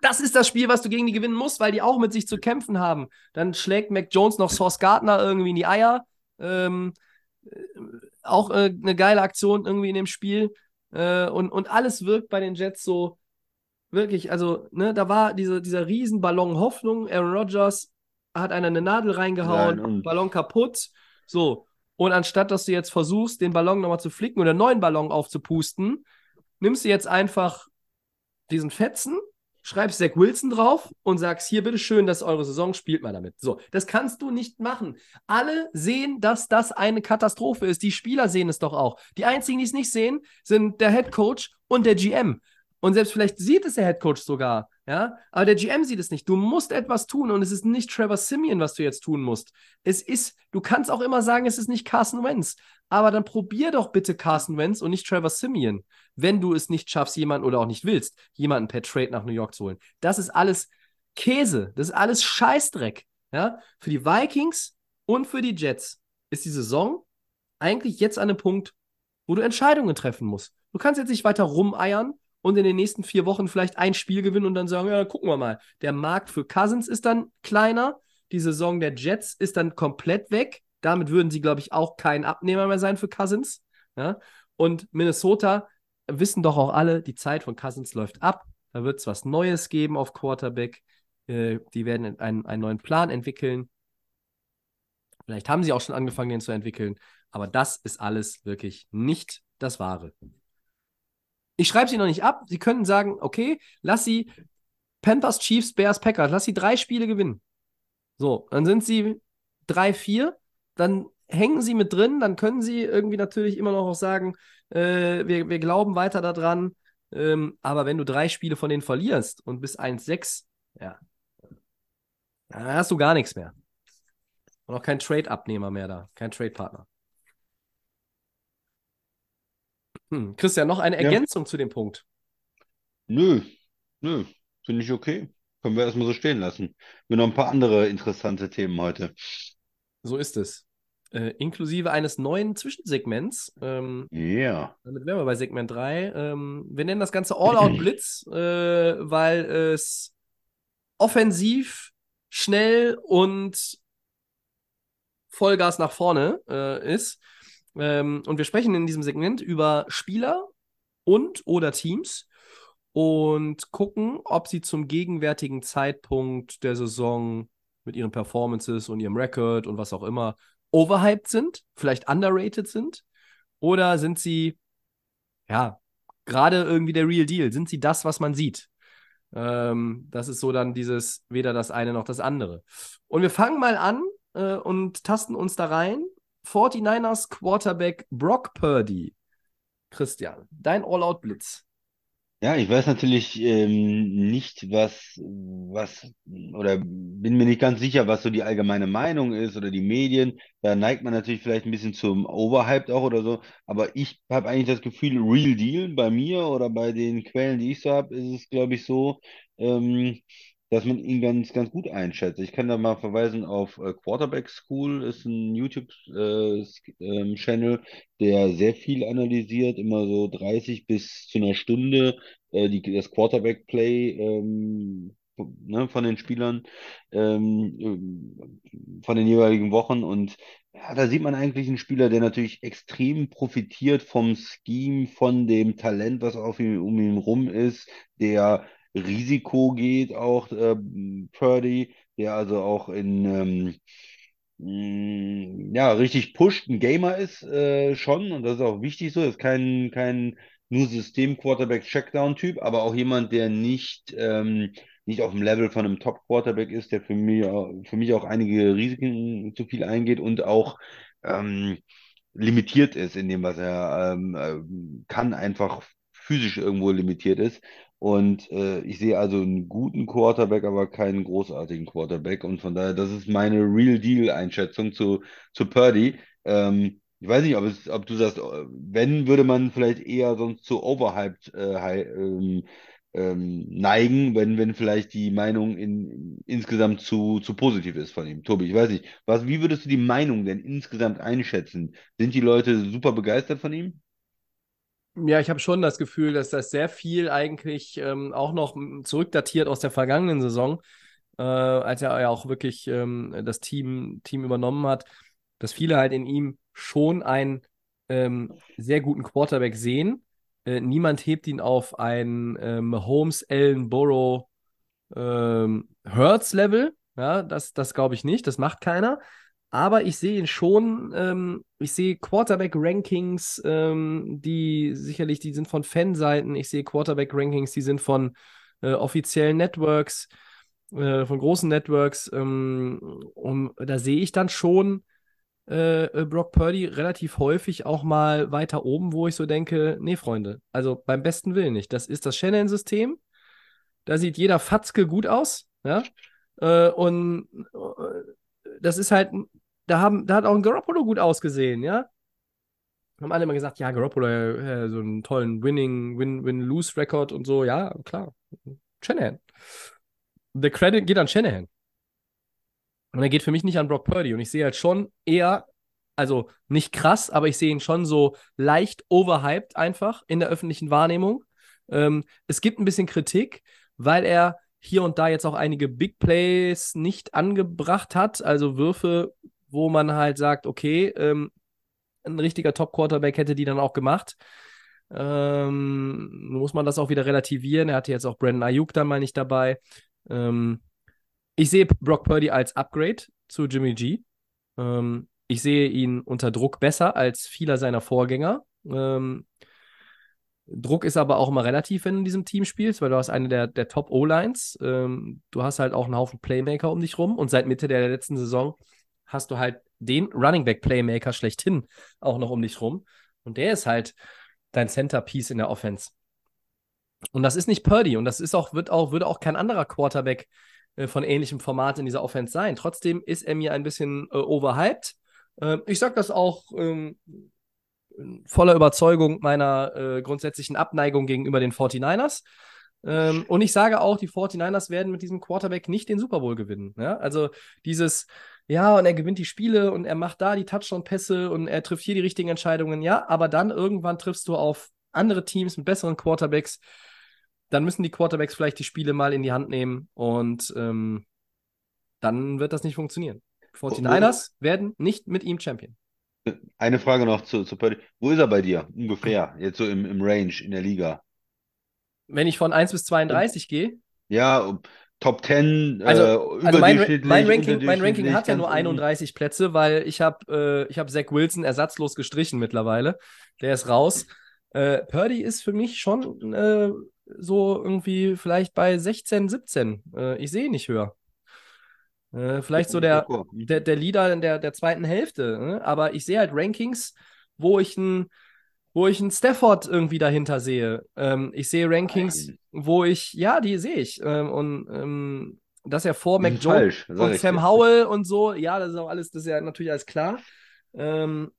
Speaker 3: das ist das Spiel, was du gegen die gewinnen musst, weil die auch mit sich zu kämpfen haben. Dann schlägt Mac Jones noch Source Gardner irgendwie in die Eier. Ähm, äh, auch äh, eine geile Aktion irgendwie in dem Spiel. Äh, und, und alles wirkt bei den Jets so wirklich, also, ne, da war diese, dieser Riesenballon Hoffnung. Aaron Rodgers hat einer eine Nadel reingehauen,
Speaker 4: Nein,
Speaker 3: Ballon kaputt. So. Und anstatt, dass du jetzt versuchst, den Ballon nochmal zu flicken oder einen neuen Ballon aufzupusten, nimmst du jetzt einfach diesen Fetzen, schreibst Zach Wilson drauf und sagst, hier, bitteschön, das ist eure Saison, spielt mal damit. So, das kannst du nicht machen. Alle sehen, dass das eine Katastrophe ist. Die Spieler sehen es doch auch. Die einzigen, die es nicht sehen, sind der Head Coach und der GM. Und selbst vielleicht sieht es der Head Coach sogar, ja, aber der GM sieht es nicht. Du musst etwas tun und es ist nicht Trevor Simeon, was du jetzt tun musst. Es ist, du kannst auch immer sagen, es ist nicht Carson Wentz, aber dann probier doch bitte Carson Wentz und nicht Trevor Simeon, wenn du es nicht schaffst, jemanden oder auch nicht willst, jemanden per Trade nach New York zu holen. Das ist alles Käse, das ist alles Scheißdreck, ja. Für die Vikings und für die Jets ist die Saison eigentlich jetzt an einem Punkt, wo du Entscheidungen treffen musst. Du kannst jetzt nicht weiter rumeiern und in den nächsten vier Wochen vielleicht ein Spiel gewinnen und dann sagen, ja, gucken wir mal. Der Markt für Cousins ist dann kleiner, die Saison der Jets ist dann komplett weg. Damit würden sie, glaube ich, auch kein Abnehmer mehr sein für Cousins. Ja? Und Minnesota wissen doch auch alle, die Zeit von Cousins läuft ab. Da wird es was Neues geben auf Quarterback. Äh, die werden einen, einen neuen Plan entwickeln. Vielleicht haben sie auch schon angefangen, den zu entwickeln. Aber das ist alles wirklich nicht das Wahre. Ich schreibe sie noch nicht ab. Sie könnten sagen, okay, lass sie Panthers, Chiefs, Bears, Packers, lass sie drei Spiele gewinnen. So, dann sind sie 3-4, dann hängen sie mit drin, dann können sie irgendwie natürlich immer noch auch sagen, äh, wir, wir glauben weiter daran. Ähm, aber wenn du drei Spiele von denen verlierst und bis 1-6, ja, dann hast du gar nichts mehr. Und auch kein Trade-Abnehmer mehr da, kein Trade-Partner. Hm. Christian, noch eine
Speaker 4: Ja.
Speaker 3: Ergänzung zu dem Punkt.
Speaker 4: Nö, nö, finde ich okay. Können wir erstmal so stehen lassen. Wir haben noch ein paar andere interessante Themen heute.
Speaker 3: So ist es. Äh, inklusive eines neuen Zwischensegments. Ähm,
Speaker 4: Ja.
Speaker 3: damit wären wir bei Segment 3. Ähm, wir nennen das Ganze All-Out Blitz, äh, weil es offensiv, schnell und Vollgas nach vorne äh, ist. Ähm, und wir sprechen in diesem Segment über Spieler und oder Teams und gucken, ob sie zum gegenwärtigen Zeitpunkt der Saison mit ihren Performances und ihrem Record und was auch immer overhyped sind, vielleicht underrated sind oder sind sie ja gerade irgendwie der Real Deal? Sind sie das, was man sieht? Ähm, das ist so dann dieses weder das eine noch das andere. Und wir fangen mal an äh, und tasten uns da rein. 49ers Quarterback Brock Purdy. Christian, dein All-Out-Blitz.
Speaker 4: Ja, ich weiß natürlich ähm, nicht, was, was, oder bin mir nicht ganz sicher, was so die allgemeine Meinung ist oder die Medien. Da neigt man natürlich vielleicht ein bisschen zum Overhyped auch oder so. Aber ich habe eigentlich das Gefühl, Real Deal bei mir oder bei den Quellen, die ich so habe, ist es, glaube ich, so, ähm, dass man ihn ganz, ganz gut einschätzt. Ich kann da mal verweisen auf äh, Quarterback School, ist ein YouTube-Channel, der sehr viel analysiert, immer so 30 bis zu einer Stunde äh, die, das Quarterback-Play ähm, ne, von den Spielern ähm, ähm, von den jeweiligen Wochen. Und ja, da sieht man eigentlich einen Spieler, der natürlich extrem profitiert vom Scheme, von dem Talent, was auf ihm, um ihn rum ist, der Risiko geht, auch äh, Purdy, der also auch in ähm, mh, ja, richtig pusht, ein Gamer ist äh, schon, und das ist auch wichtig so, ist kein, kein nur System-Quarterback-Checkdown-Typ, aber auch jemand, der nicht, ähm, nicht auf dem Level von einem Top-Quarterback ist, der für mich, für mich auch einige Risiken zu viel eingeht und auch ähm, limitiert ist in dem, was er ähm, ähm, kann, einfach physisch irgendwo limitiert ist. Und äh, ich sehe also einen guten Quarterback, aber keinen großartigen Quarterback. Und von daher, das ist meine Real Deal-Einschätzung zu, zu Purdy. Ähm, ich weiß nicht, ob es, ob du sagst, äh, wenn, würde man vielleicht eher sonst zu overhyped äh, ähm, ähm, neigen, wenn, wenn vielleicht die Meinung in, insgesamt zu, zu positiv ist von ihm. Tobi, ich weiß nicht. Was, wie würdest du die Meinung denn insgesamt einschätzen? Sind die Leute super begeistert von ihm?
Speaker 3: Ja, ich habe schon das Gefühl, dass das sehr viel eigentlich ähm, auch noch zurückdatiert aus der vergangenen Saison, äh, als er ja auch wirklich ähm, das Team, Team übernommen hat, dass viele halt in ihm schon einen ähm, sehr guten Quarterback sehen, äh, niemand hebt ihn auf ein ähm, Holmes, Allen, Burrow, ähm, Hertz-Level. Ja, das, das glaube ich nicht, das macht keiner. Aber ich sehe ihn schon, ähm, ich sehe Quarterback-Rankings, ähm, die sicherlich, die sind von Fanseiten. Ich sehe Quarterback-Rankings, die sind von äh, offiziellen Networks, äh, von großen Networks. Ähm, und da sehe ich dann schon äh, Brock Purdy relativ häufig auch mal weiter oben, wo ich so denke, nee, Freunde, also beim besten Willen nicht. Das ist das Shannon-System. Da sieht jeder Fatzke gut aus, ja. Äh, und äh, das ist halt, da, haben, da hat auch ein Garoppolo gut ausgesehen, ja. Haben alle immer gesagt, ja, Garoppolo, äh, so einen tollen Winning, Win-Win-Lose-Record und so, ja, klar. Shanahan. The credit geht an Shanahan. Und er geht für mich nicht an Brock Purdy. Und ich sehe halt schon eher, also nicht krass, aber ich sehe ihn schon so leicht overhyped einfach in der öffentlichen Wahrnehmung. Ähm, es gibt ein bisschen Kritik, weil er hier und da jetzt auch einige Big Plays nicht angebracht hat, also Würfe, wo man halt sagt, okay, ähm, ein richtiger Top-Quarterback hätte die dann auch gemacht. Ähm, muss man das auch wieder relativieren. Er hatte jetzt auch Brandon Ayuk dann mal nicht dabei. Ähm, ich sehe Brock Purdy als Upgrade zu Jimmy G. Ähm, ich sehe ihn unter Druck besser als vieler seiner Vorgänger. Ähm, Druck ist aber auch immer relativ, wenn du in diesem Team spielst, weil du hast eine der, der Top-O-Lines. Ähm, du hast halt auch einen Haufen Playmaker um dich rum und seit Mitte der letzten Saison hast du halt den Running Back Playmaker schlechthin auch noch um dich rum. Und der ist halt dein Centerpiece in der Offense. Und das ist nicht Purdy und das ist auch, wird auch, würde auch kein anderer Quarterback äh, von ähnlichem Format in dieser Offense sein. Trotzdem ist er mir ein bisschen äh, overhyped. Äh, ich sage das auch ähm, voller Überzeugung meiner äh, grundsätzlichen Abneigung gegenüber den 49ers. Ähm, und ich sage auch, die 49ers werden mit diesem Quarterback nicht den Super Bowl gewinnen. Ja? Also dieses, ja, und er gewinnt die Spiele und er macht da die Touchdown-Pässe und er trifft hier die richtigen Entscheidungen, ja, aber dann irgendwann triffst du auf andere Teams mit besseren Quarterbacks. Dann müssen die Quarterbacks vielleicht die Spiele mal in die Hand nehmen und ähm, dann wird das nicht funktionieren. 49ers werden nicht mit ihm Champion.
Speaker 4: Eine Frage noch zu, zu Purdy. Wo ist er bei dir ungefähr? Jetzt so im, im Range in der Liga?
Speaker 3: Wenn ich von 1 bis 32 gehe?
Speaker 4: Ja, Top 10,
Speaker 3: Also,
Speaker 4: äh,
Speaker 3: also mein, mein, Ranking, mein Ranking hat ja nur
Speaker 4: unten.
Speaker 3: 31 Plätze, weil ich habe äh, ich hab Zach Wilson ersatzlos gestrichen mittlerweile. Der ist raus. Äh, Purdy ist für mich schon äh, so irgendwie vielleicht bei 16, 17. Äh, ich sehe ihn nicht höher. Äh, vielleicht so der, der, der Leader in der, der zweiten Hälfte. Ne? Aber ich sehe halt Rankings, wo ich einen wo ich einen Stafford irgendwie dahinter sehe. Ähm, ich sehe Rankings, wo ich, ja, die sehe ich. Ähm, und ähm, dass er vor Mac Jones und Sam
Speaker 4: dir.
Speaker 3: Howell und so, ja, das ist auch alles, das ist ja natürlich alles klar. Ähm,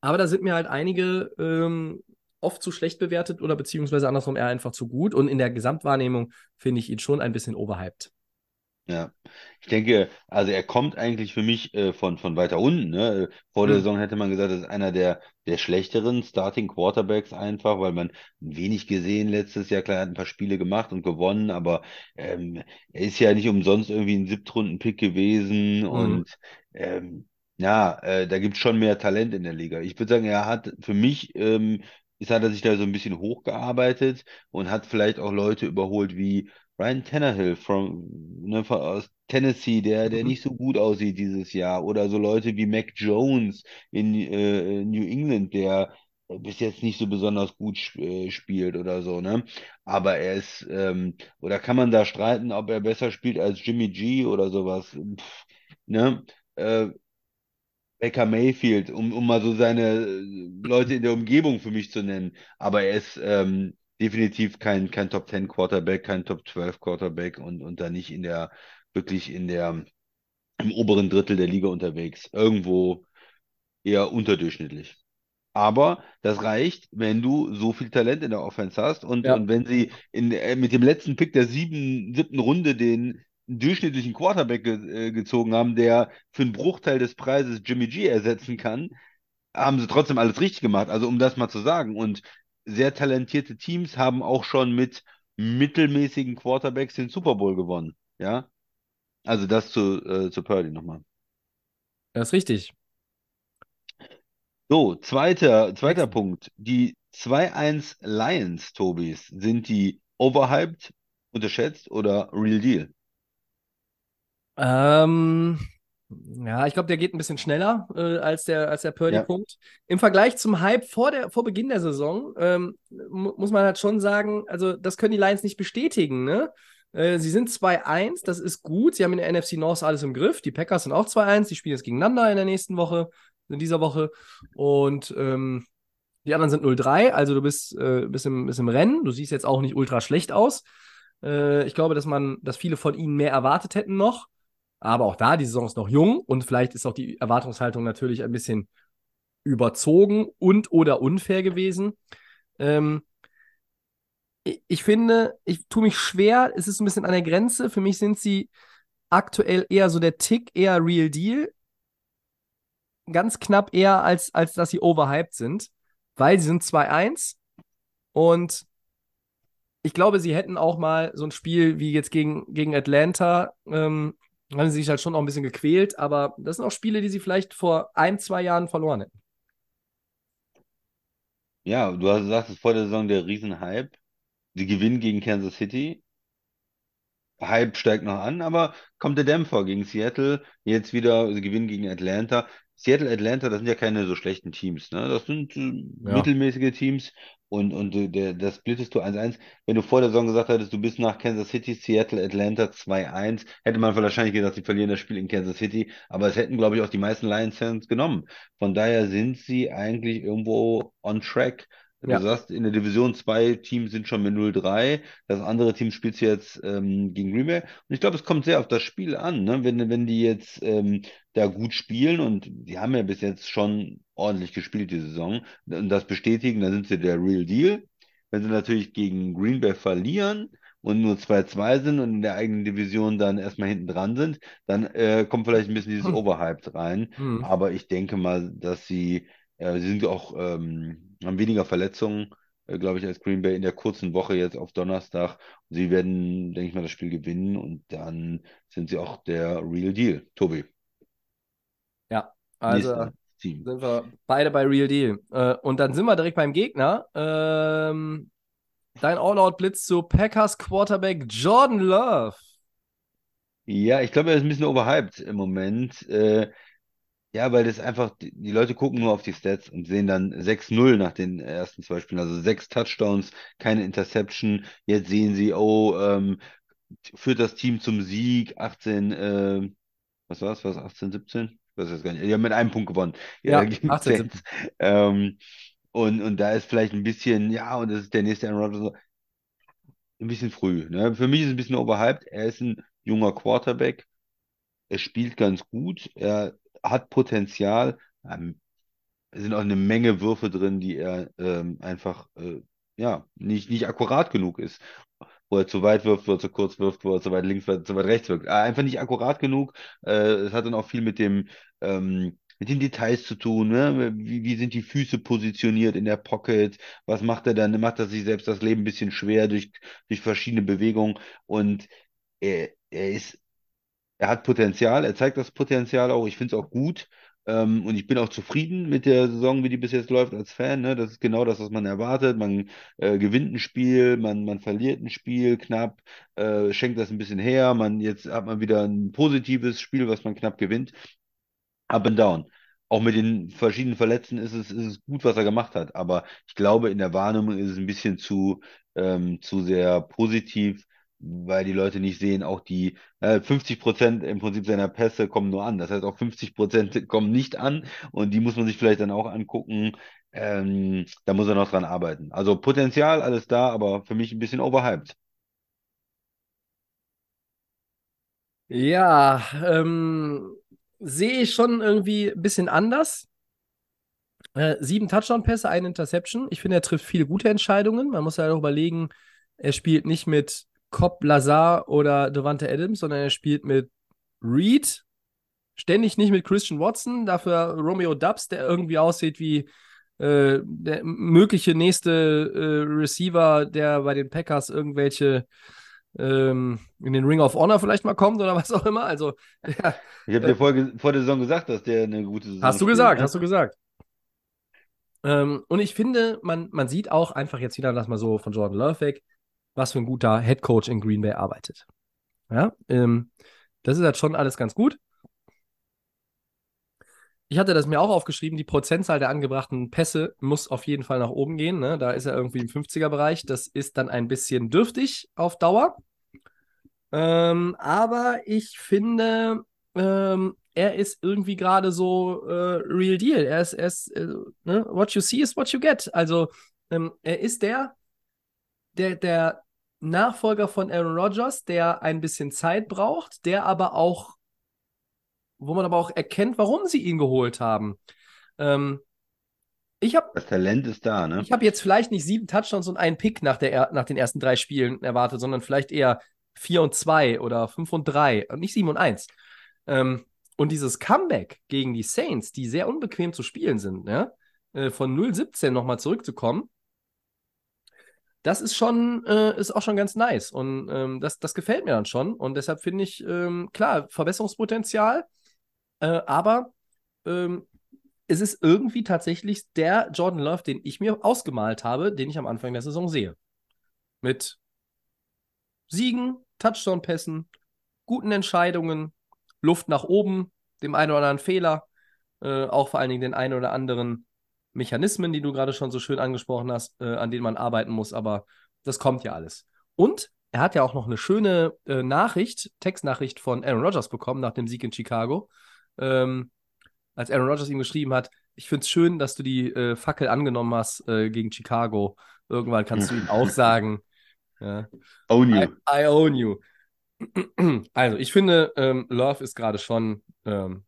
Speaker 3: aber da sind mir halt einige ähm, oft zu schlecht bewertet oder beziehungsweise andersrum eher einfach zu gut. Und in der Gesamtwahrnehmung finde ich ihn schon ein bisschen overhyped.
Speaker 4: Ja, ich denke, also er kommt eigentlich für mich äh, von, von weiter unten. Ne? Vor der
Speaker 3: Hm.
Speaker 4: Saison hätte man gesagt, das ist einer der, der schlechteren Starting Quarterbacks einfach, weil man wenig gesehen letztes Jahr. Klar, er hat ein paar Spiele gemacht und gewonnen, aber ähm, er ist ja nicht umsonst irgendwie ein Siebtrunden-Pick gewesen
Speaker 3: Mhm.
Speaker 4: und ähm, ja, äh, da gibt es schon mehr Talent in der Liga. Ich würde sagen, er hat für mich, ähm, ist, hat er sich da so ein bisschen hochgearbeitet und hat vielleicht auch Leute überholt wie Ryan Tannehill from, ne, aus Tennessee, der, der
Speaker 3: Mhm.
Speaker 4: nicht so gut aussieht dieses Jahr. Oder so Leute wie Mac Jones in äh, New England, der bis jetzt nicht so besonders gut sp äh, spielt oder so, ne? Aber er ist, ähm, oder kann man da streiten, ob er besser spielt als Jimmy G oder sowas? Pff, ne? Äh, Baker Mayfield, um, um mal so seine äh, Leute in der Umgebung für mich zu nennen. Aber er ist ähm, definitiv kein, kein Top 10 Quarterback, kein Top 12 Quarterback und, und da nicht in der, wirklich in der, im oberen Drittel der Liga unterwegs. Irgendwo eher unterdurchschnittlich. Aber das reicht, wenn du so viel Talent in der Offense hast und,
Speaker 3: Ja.
Speaker 4: und wenn sie in, äh, mit dem letzten Pick der sieben, siebten Runde den durchschnittlichen Quarterback ge, äh, gezogen haben, der für einen Bruchteil des Preises Jimmy G ersetzen kann, haben sie trotzdem alles richtig gemacht. Also um das mal zu sagen. Und sehr talentierte Teams haben auch schon mit mittelmäßigen Quarterbacks den Super Bowl gewonnen. Ja, also das zu, äh, zu Purdy nochmal.
Speaker 3: Das ist richtig.
Speaker 4: So, zweiter, zweiter Punkt. Die 2-1 Lions, Tobis, sind die overhyped, unterschätzt oder Real Deal?
Speaker 3: Ähm, ja, ich glaube, der geht ein bisschen schneller äh, als der, als der
Speaker 4: Ja.
Speaker 3: Purdy-Punkt. Im Vergleich zum Hype vor, der, vor Beginn der Saison ähm, mu muss man halt schon sagen, also das können die Lions nicht bestätigen, ne? Äh, sie sind 2-1, das ist gut. Sie haben in der NFC North alles im Griff. Die Packers sind auch 2-1, die spielen jetzt gegeneinander in der nächsten Woche, in dieser Woche. Und ähm, die anderen sind 0-3, also du bist, äh, bist, im, bist im Rennen. Du siehst jetzt auch nicht ultra schlecht aus. Äh, ich glaube, dass man, dass viele von ihnen mehr erwartet hätten noch. Aber auch da, die Saison ist noch jung und vielleicht ist auch die Erwartungshaltung natürlich ein bisschen überzogen und oder unfair gewesen. Ähm, ich, finde, ich tue mich schwer, es ist ein bisschen an der Grenze. Für mich sind sie aktuell eher so der Tick, eher Real Deal. Ganz knapp eher, als, als dass sie overhyped sind, weil sie sind 2-1 und ich glaube, sie hätten auch mal so ein Spiel wie jetzt gegen, gegen Atlanta, ähm, haben sie sich halt schon auch ein bisschen gequält, aber das sind auch Spiele, die sie vielleicht vor ein, zwei Jahren verloren hätten.
Speaker 4: Ja, du hast gesagt, es vor der Saison der Riesenhype. Sie gewinnen gegen Kansas City. Hype steigt noch an, aber kommt der Dämpfer gegen Seattle. Jetzt wieder, sie gewinnen gegen Atlanta. Seattle, Atlanta, das sind ja keine so schlechten Teams, ne? Das sind äh,
Speaker 3: Ja.
Speaker 4: mittelmäßige Teams und, und äh, der, das splittest du 1-1. Wenn du vor der Saison gesagt hättest, du bist nach Kansas City, Seattle, Atlanta 2-1, hätte man wahrscheinlich gedacht, sie verlieren das Spiel in Kansas City, aber es hätten, glaube ich, auch die meisten Lions-Fans genommen. Von daher sind sie eigentlich irgendwo on track. Du
Speaker 3: Ja.
Speaker 4: sagst, in der Division zwei Teams sind schon mit 0-3, das andere Team spielt jetzt ähm, gegen Green Bay. Und ich glaube, es kommt sehr auf das Spiel an, ne? Wenn, wenn die jetzt ähm, da gut spielen und die haben ja bis jetzt schon ordentlich gespielt die Saison und das bestätigen, dann sind sie der Real Deal. Wenn sie natürlich gegen Green Bay verlieren und nur 2-2 sind und in der eigenen Division dann erstmal hinten dran sind, dann äh, kommt vielleicht ein bisschen dieses
Speaker 3: Hm.
Speaker 4: Overhyped rein.
Speaker 3: Hm.
Speaker 4: Aber ich denke mal, dass sie, äh, sie sind auch, ähm, haben weniger Verletzungen, äh, glaube ich, als Green Bay in der kurzen Woche jetzt auf Donnerstag. Sie werden, denke ich mal, das Spiel gewinnen und dann sind sie auch der Real Deal. Tobi,
Speaker 3: Ja, also
Speaker 4: nächster Team.
Speaker 3: sind wir beide bei Real Deal. Äh, und dann sind wir direkt beim Gegner. Ähm, dein All-Out-Blitz zu Packers Quarterback Jordan Love.
Speaker 4: Ja, ich glaube, er ist ein bisschen overhyped im Moment. Äh, ja, weil das einfach, die die Leute gucken nur auf die Stats und sehen dann 6-0 nach den ersten zwei Spielen. Also sechs Touchdowns, keine Interception. Jetzt sehen sie, oh, ähm, führt das Team zum Sieg, 18, äh, was war's, was, 18, 17? Ich weiß jetzt gar nicht. Die haben mit einem Punkt gewonnen.
Speaker 3: Ja,
Speaker 4: gegen
Speaker 3: 18,
Speaker 4: Saints. Ähm, und, und da ist vielleicht ein bisschen, ja, und das ist der nächste Aaron Rodgers, ein bisschen früh. Ne? Für mich ist es ein bisschen overhyped. Er ist ein junger Quarterback. Er spielt ganz gut. Er hat Potenzial. Ähm, sind auch eine Menge Würfe drin, die er ähm, einfach äh, ja, nicht, nicht akkurat genug ist. Wo er zu weit wirft, wo er zu kurz wirft, wo er zu weit links wirft, zu weit rechts wirft. Äh, Einfach nicht akkurat genug. Äh, es hat dann auch viel mit dem, ähm, mit den Details zu tun. Ne? Wie, wie sind die Füße positioniert in der Pocket? Was macht er dann? Macht er sich selbst das Leben ein bisschen schwer durch, durch verschiedene Bewegungen? Und er, er ist er hat Potenzial, er zeigt das Potenzial auch. Ich finde es auch gut. Ähm, und ich bin auch zufrieden mit der Saison, wie die bis jetzt läuft als Fan. Ne? Das ist genau das, was man erwartet. Man äh, gewinnt ein Spiel, man, man verliert ein Spiel knapp, äh, schenkt das ein bisschen her. Man, jetzt hat man wieder ein positives Spiel, was man knapp gewinnt. Up and down. Auch mit den verschiedenen Verletzten ist es, ist es gut, was er gemacht hat. Aber ich glaube, in der Wahrnehmung ist es ein bisschen zu, ähm, zu sehr positiv, weil die Leute nicht sehen, auch die äh, 50 Prozent im Prinzip seiner Pässe kommen nur an. Das heißt, auch 50 Prozent kommen nicht an und die muss man sich vielleicht dann auch angucken. Ähm, da muss er noch dran arbeiten. Also Potenzial, alles da, aber für mich ein bisschen overhyped.
Speaker 3: Ja, ähm, sehe ich schon irgendwie ein bisschen anders. Äh, sieben Touchdown-Pässe, eine Interception. Ich finde, er trifft viele gute Entscheidungen. Man muss ja auch überlegen, er spielt nicht mit Cobb Lazar oder Devante Adams, sondern er spielt mit Reed. Ständig nicht mit Christian Watson, dafür Romeo Dubs, der irgendwie aussieht wie äh, der mögliche nächste äh, Receiver, der bei den Packers irgendwelche ähm, in den Ring of Honor vielleicht mal kommt oder was auch immer. Also, ja,
Speaker 4: Ich habe dir vor, vor der Saison gesagt, dass der eine gute Saison
Speaker 3: hast du
Speaker 4: spielt,
Speaker 3: gesagt,
Speaker 4: ne?
Speaker 3: hast du gesagt. Ähm, und ich finde, man, man sieht auch einfach jetzt wieder, lass mal so von Jordan Love weg, was für ein guter Head Coach in Green Bay arbeitet. Ja, ähm, das ist halt schon alles ganz gut. Ich hatte das mir auch aufgeschrieben, die Prozentzahl der angebrachten Pässe muss auf jeden Fall nach oben gehen. Ne? Da ist er irgendwie im 50er-Bereich. Das ist dann ein bisschen dürftig auf Dauer. Ähm, aber ich finde, ähm, er ist irgendwie gerade so äh, real deal. Er ist, er ist äh, ne? what you see is what you get. Also ähm, er ist der, der, der Nachfolger von Aaron Rodgers, der ein bisschen Zeit braucht, der aber auch wo man aber auch erkennt, warum sie ihn geholt haben. Ähm, ich habe
Speaker 4: Das Talent ist da, ne?
Speaker 3: ich habe jetzt vielleicht nicht sieben Touchdowns und einen Pick nach, der, nach den ersten drei Spielen erwartet, sondern vielleicht eher vier und zwei oder fünf und drei und nicht sieben und eins. Ähm, und dieses Comeback gegen die Saints, die sehr unbequem zu spielen sind, ne? äh, von 0-17 nochmal zurückzukommen, das ist schon, äh, ist auch schon ganz nice. Und ähm, das, das gefällt mir dann schon. Und deshalb finde ich, ähm, klar, Verbesserungspotenzial. Äh, aber ähm, es ist irgendwie tatsächlich der Jordan Love, den ich mir ausgemalt habe, den ich am Anfang der Saison sehe. Mit Siegen, Touchdown-Pässen, guten Entscheidungen, Luft nach oben, dem einen oder anderen Fehler, äh, auch vor allen Dingen den einen oder anderen Mechanismen, die du gerade schon so schön angesprochen hast, äh, an denen man arbeiten muss, aber das kommt ja alles. Und er hat ja auch noch eine schöne äh, Nachricht, Textnachricht von Aaron Rodgers bekommen nach dem Sieg in Chicago ähm, als Aaron Rodgers ihm geschrieben hat, ich finde es schön, dass du die äh, Fackel angenommen hast äh, gegen Chicago. Irgendwann kannst du ihm auch sagen, ja,
Speaker 4: Own you.
Speaker 3: I, I own you. Also, ich finde, ähm, Love ist gerade schon ähm,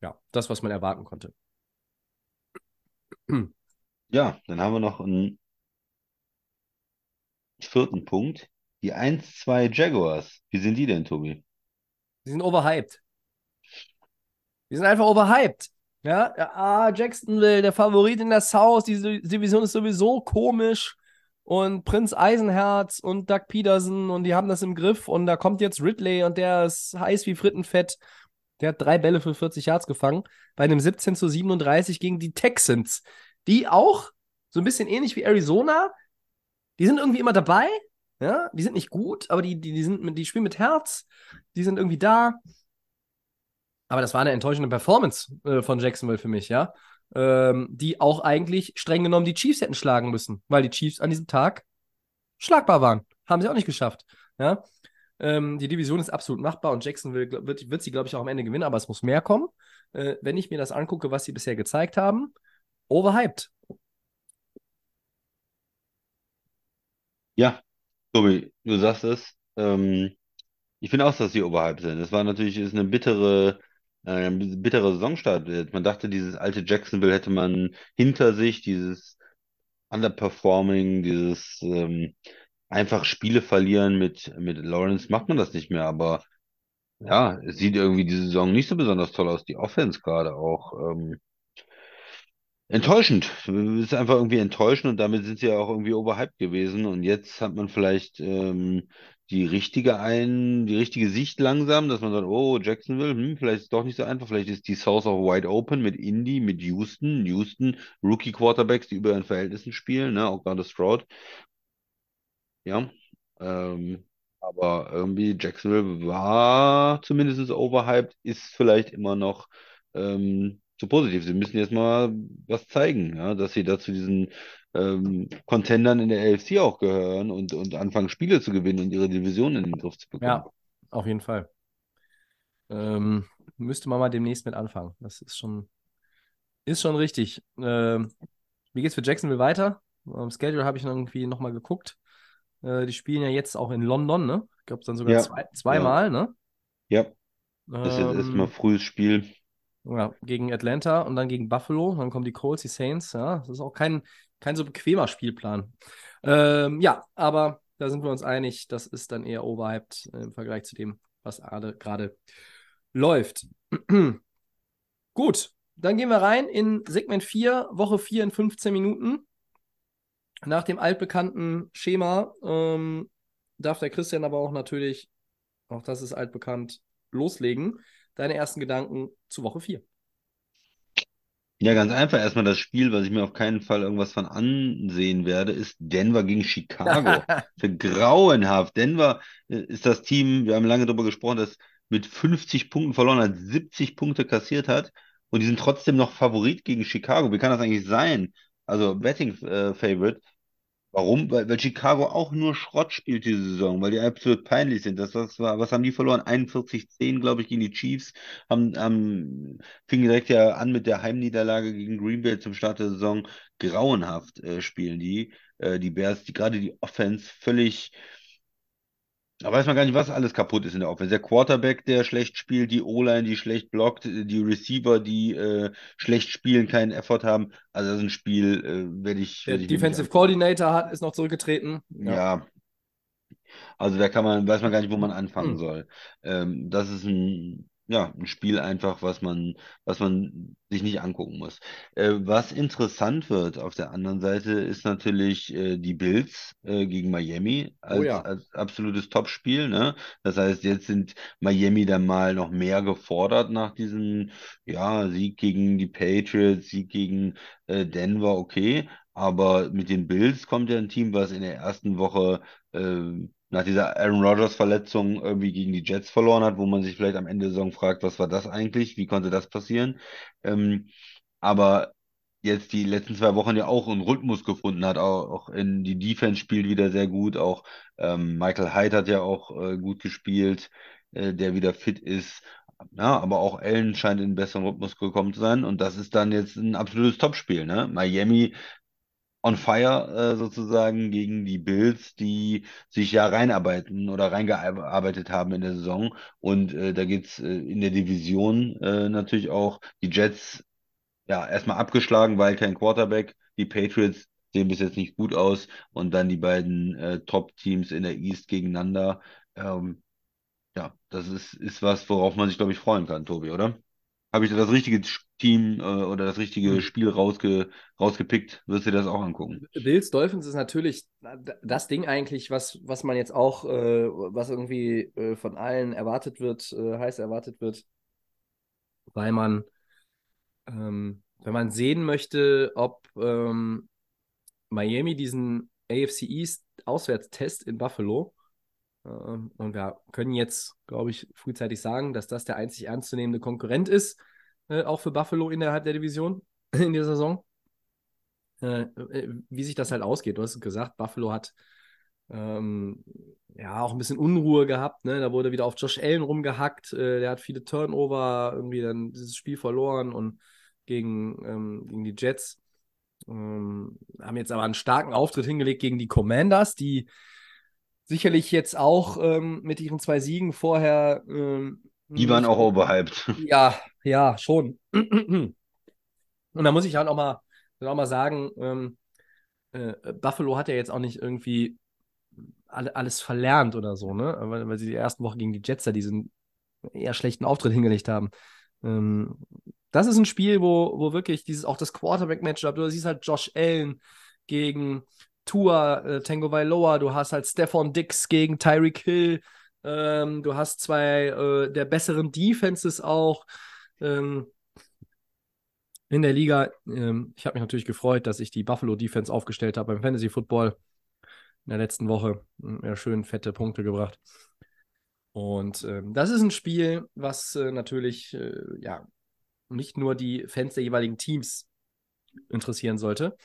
Speaker 3: ja, das, was man erwarten konnte.
Speaker 4: Ja, dann haben wir noch einen vierten Punkt. Die 1-2 Jaguars. Wie sind die denn, Tobi?
Speaker 3: Die sind overhyped. Die sind einfach overhyped. Ja, ah, Jacksonville, der Favorit in der South, diese Division ist sowieso komisch. Und Prinz Eisenherz und Doug Peterson und die haben das im Griff. Und da kommt jetzt Ridley und der ist heiß wie Frittenfett. Der hat drei Bälle für 40 Yards gefangen. Bei einem 17 zu 37 gegen die Texans. Die auch, so ein bisschen ähnlich wie Arizona, die sind irgendwie immer dabei. Ja, die sind nicht gut, aber die, die, die, sind, die spielen mit Herz. Die sind irgendwie da. Aber das war eine enttäuschende Performance äh, von Jacksonville für mich, ja. Ähm, die auch eigentlich streng genommen die Chiefs hätten schlagen müssen, weil die Chiefs an diesem Tag schlagbar waren. Haben sie auch nicht geschafft, ja. Ähm, die Division ist absolut machbar und Jacksonville wird, wird sie, glaube ich, auch am Ende gewinnen, aber es muss mehr kommen. Äh, wenn ich mir das angucke, was sie bisher gezeigt haben, overhyped.
Speaker 4: Ja, Tobi, du sagst es. Ähm, ich finde auch, dass sie overhyped sind. Das war natürlich ist eine bittere, äh, bittere Saisonstart. Man dachte, dieses alte Jacksonville hätte man hinter sich, dieses Underperforming, dieses ähm, einfach Spiele verlieren mit, mit Lawrence macht man das nicht mehr, aber ja, es sieht irgendwie diese Saison nicht so besonders toll aus. Die Offense gerade auch. Ähm, enttäuschend. Es ist einfach irgendwie enttäuschend und damit sind sie ja auch irgendwie overhyped gewesen. Und jetzt hat man vielleicht ähm, die richtige ein, die richtige Sicht langsam, dass man sagt, oh, Jacksonville, hm, vielleicht ist es doch nicht so einfach. Vielleicht ist die South auch wide open mit Indy, mit Houston. Houston, Rookie Quarterbacks, die über ihren Verhältnissen spielen, ne? Auch gerade Stroud. Ja. Ähm, aber irgendwie Jacksonville war zumindest overhyped, ist vielleicht immer noch ähm, zu positiv. Sie müssen jetzt mal was zeigen, ja, dass sie da zu diesen ähm, Contendern in der AFC auch gehören und, und anfangen, Spiele zu gewinnen und ihre Division in den Griff zu bekommen.
Speaker 3: Ja, auf jeden Fall. Ähm, müsste man mal demnächst mit anfangen. Das ist schon, ist schon richtig. Ähm, wie geht's für Jacksonville weiter? Am Schedule habe ich irgendwie nochmal geguckt. Äh, die spielen ja jetzt auch in London, ne? Ich glaube, dann sogar
Speaker 4: Ja,
Speaker 3: zwei, zweimal, ne?
Speaker 4: Ja, das ist jetzt erstmal
Speaker 3: Ähm,
Speaker 4: frühes Spiel.
Speaker 3: ja, gegen Atlanta und dann gegen Buffalo. Dann kommen die Colts, die Saints. Ja, das ist auch kein, kein so bequemer Spielplan. Ähm, ja, aber da sind wir uns einig, das ist dann eher overhyped äh, im Vergleich zu dem, was gerade gerade läuft. Gut, dann gehen wir rein in Segment 4, Woche 4 in 15 Minuten. Nach dem altbekannten Schema ähm, darf der Christian aber auch natürlich, auch das ist altbekannt, loslegen. Deine ersten Gedanken zu Woche 4.
Speaker 4: Ja, ganz einfach. Erstmal das Spiel, was ich mir auf keinen Fall irgendwas von ansehen werde, ist Denver gegen Chicago. Für grauenhaft. Denver äh, ist das Team, wir haben lange darüber gesprochen, das mit 50 Punkten verloren hat, 70 Punkte kassiert hat und die sind trotzdem noch Favorit gegen Chicago. Wie kann das eigentlich sein? Also Betting äh. Warum? Weil, weil Chicago auch nur Schrott spielt diese Saison, weil die absolut peinlich sind. Das, was, war, was haben die verloren? 41-10, glaube ich, gegen die Chiefs. Haben, haben, fing direkt ja an mit der Heimniederlage gegen Green Bay zum Start der Saison. Grauenhaft äh, spielen die. Äh, die Bears, die gerade die Offense völlig da weiß man gar nicht, was alles kaputt ist in der Offense. Der Quarterback, der schlecht spielt, die O-Line, die schlecht blockt, die Receiver, die äh, schlecht spielen, keinen Effort haben. Also das ist ein Spiel, äh, werde ich,
Speaker 3: Der
Speaker 4: werd
Speaker 3: Defensive. Coordinator hat, ist noch zurückgetreten.
Speaker 4: Ja, also da kann man, weiß man gar nicht, wo man anfangen
Speaker 3: Hm.
Speaker 4: soll. Ähm, das ist ein, ja, ein Spiel einfach, was man, was man sich nicht angucken muss. Äh, was interessant wird auf der anderen Seite, ist natürlich äh, die Bills äh, gegen Miami als,
Speaker 3: Oh ja.
Speaker 4: als absolutes Topspiel, ne? Das heißt, jetzt sind Miami dann mal noch mehr gefordert nach diesem, ja, Sieg gegen die Patriots, Sieg gegen äh, Denver, okay. Aber mit den Bills kommt ja ein Team, was in der ersten Woche ähm, nach dieser Aaron Rodgers-Verletzung irgendwie gegen die Jets verloren hat, wo man sich vielleicht am Ende der Saison fragt, was war das eigentlich? Wie konnte das passieren? Ähm, aber jetzt die letzten zwei Wochen ja auch einen Rhythmus gefunden hat, auch, auch in die Defense spielt wieder sehr gut, auch ähm, Michael Hyde hat ja auch äh, gut gespielt, äh, der wieder fit ist. Ja, aber auch Allen scheint in einen besseren Rhythmus gekommen zu sein und das ist dann jetzt ein absolutes Topspiel, ne? Miami on fire äh, sozusagen gegen die Bills, die sich ja reinarbeiten oder reingearbeitet haben in der Saison. Und äh, da geht's äh, in der Division äh, natürlich auch die Jets ja erstmal abgeschlagen, weil kein Quarterback. Die Patriots sehen bis jetzt nicht gut aus. Und dann die beiden äh, Top-Teams in der East gegeneinander. Ähm, ja, das ist, ist was, worauf man sich, glaube ich, freuen kann, Tobi, oder? Habe ich da das richtige Team äh, oder das richtige
Speaker 3: Hm.
Speaker 4: Spiel rausge rausgepickt? Wirst du dir das auch angucken?
Speaker 3: Bills Dolphins ist natürlich das Ding eigentlich, was, was man jetzt auch, äh, was irgendwie äh, von allen erwartet wird, äh, heiß erwartet wird, weil man, ähm, wenn man sehen möchte, ob ähm, Miami diesen AFC East Auswärtstest in Buffalo, und wir können jetzt, glaube ich, frühzeitig sagen, dass das der einzig ernstzunehmende Konkurrent ist, äh, auch für Buffalo innerhalb der Division in der Saison äh, äh, wie sich das halt ausgeht. Du hast gesagt, Buffalo hat ähm, ja auch ein bisschen Unruhe gehabt. Ne? Da wurde wieder auf Josh Allen rumgehackt. Der hat viele Turnover, irgendwie dann dieses Spiel verloren und gegen, ähm, gegen die Jets. Ähm, haben jetzt aber einen starken Auftritt hingelegt gegen die Commanders, die sicherlich jetzt auch ähm, mit ihren zwei Siegen vorher. ähm,
Speaker 4: Die waren auch overhyped.
Speaker 3: ja, ja, schon. Und da muss ich halt auch mal, auch mal sagen, ähm, äh, Buffalo hat ja jetzt auch nicht irgendwie alle, alles verlernt oder so, ne? Weil, weil sie die ersten Woche gegen die Jets da diesen eher schlechten Auftritt hingelegt haben. Ähm, das ist ein Spiel, wo, wo wirklich dieses, auch das Quarterback-Matchup, du siehst halt Josh Allen gegen Tua, äh, Tango Vailoa, du hast halt Stephon Dix gegen Tyreek Hill, ähm, du hast zwei äh, der besseren Defenses auch ähm, in der Liga. Ähm, ich habe mich natürlich gefreut, dass ich die Buffalo Defense aufgestellt habe beim Fantasy Football in der letzten Woche. Ja, schön fette Punkte gebracht. Und ähm, das ist ein Spiel, was äh, natürlich äh, ja nicht nur die Fans der jeweiligen Teams interessieren sollte.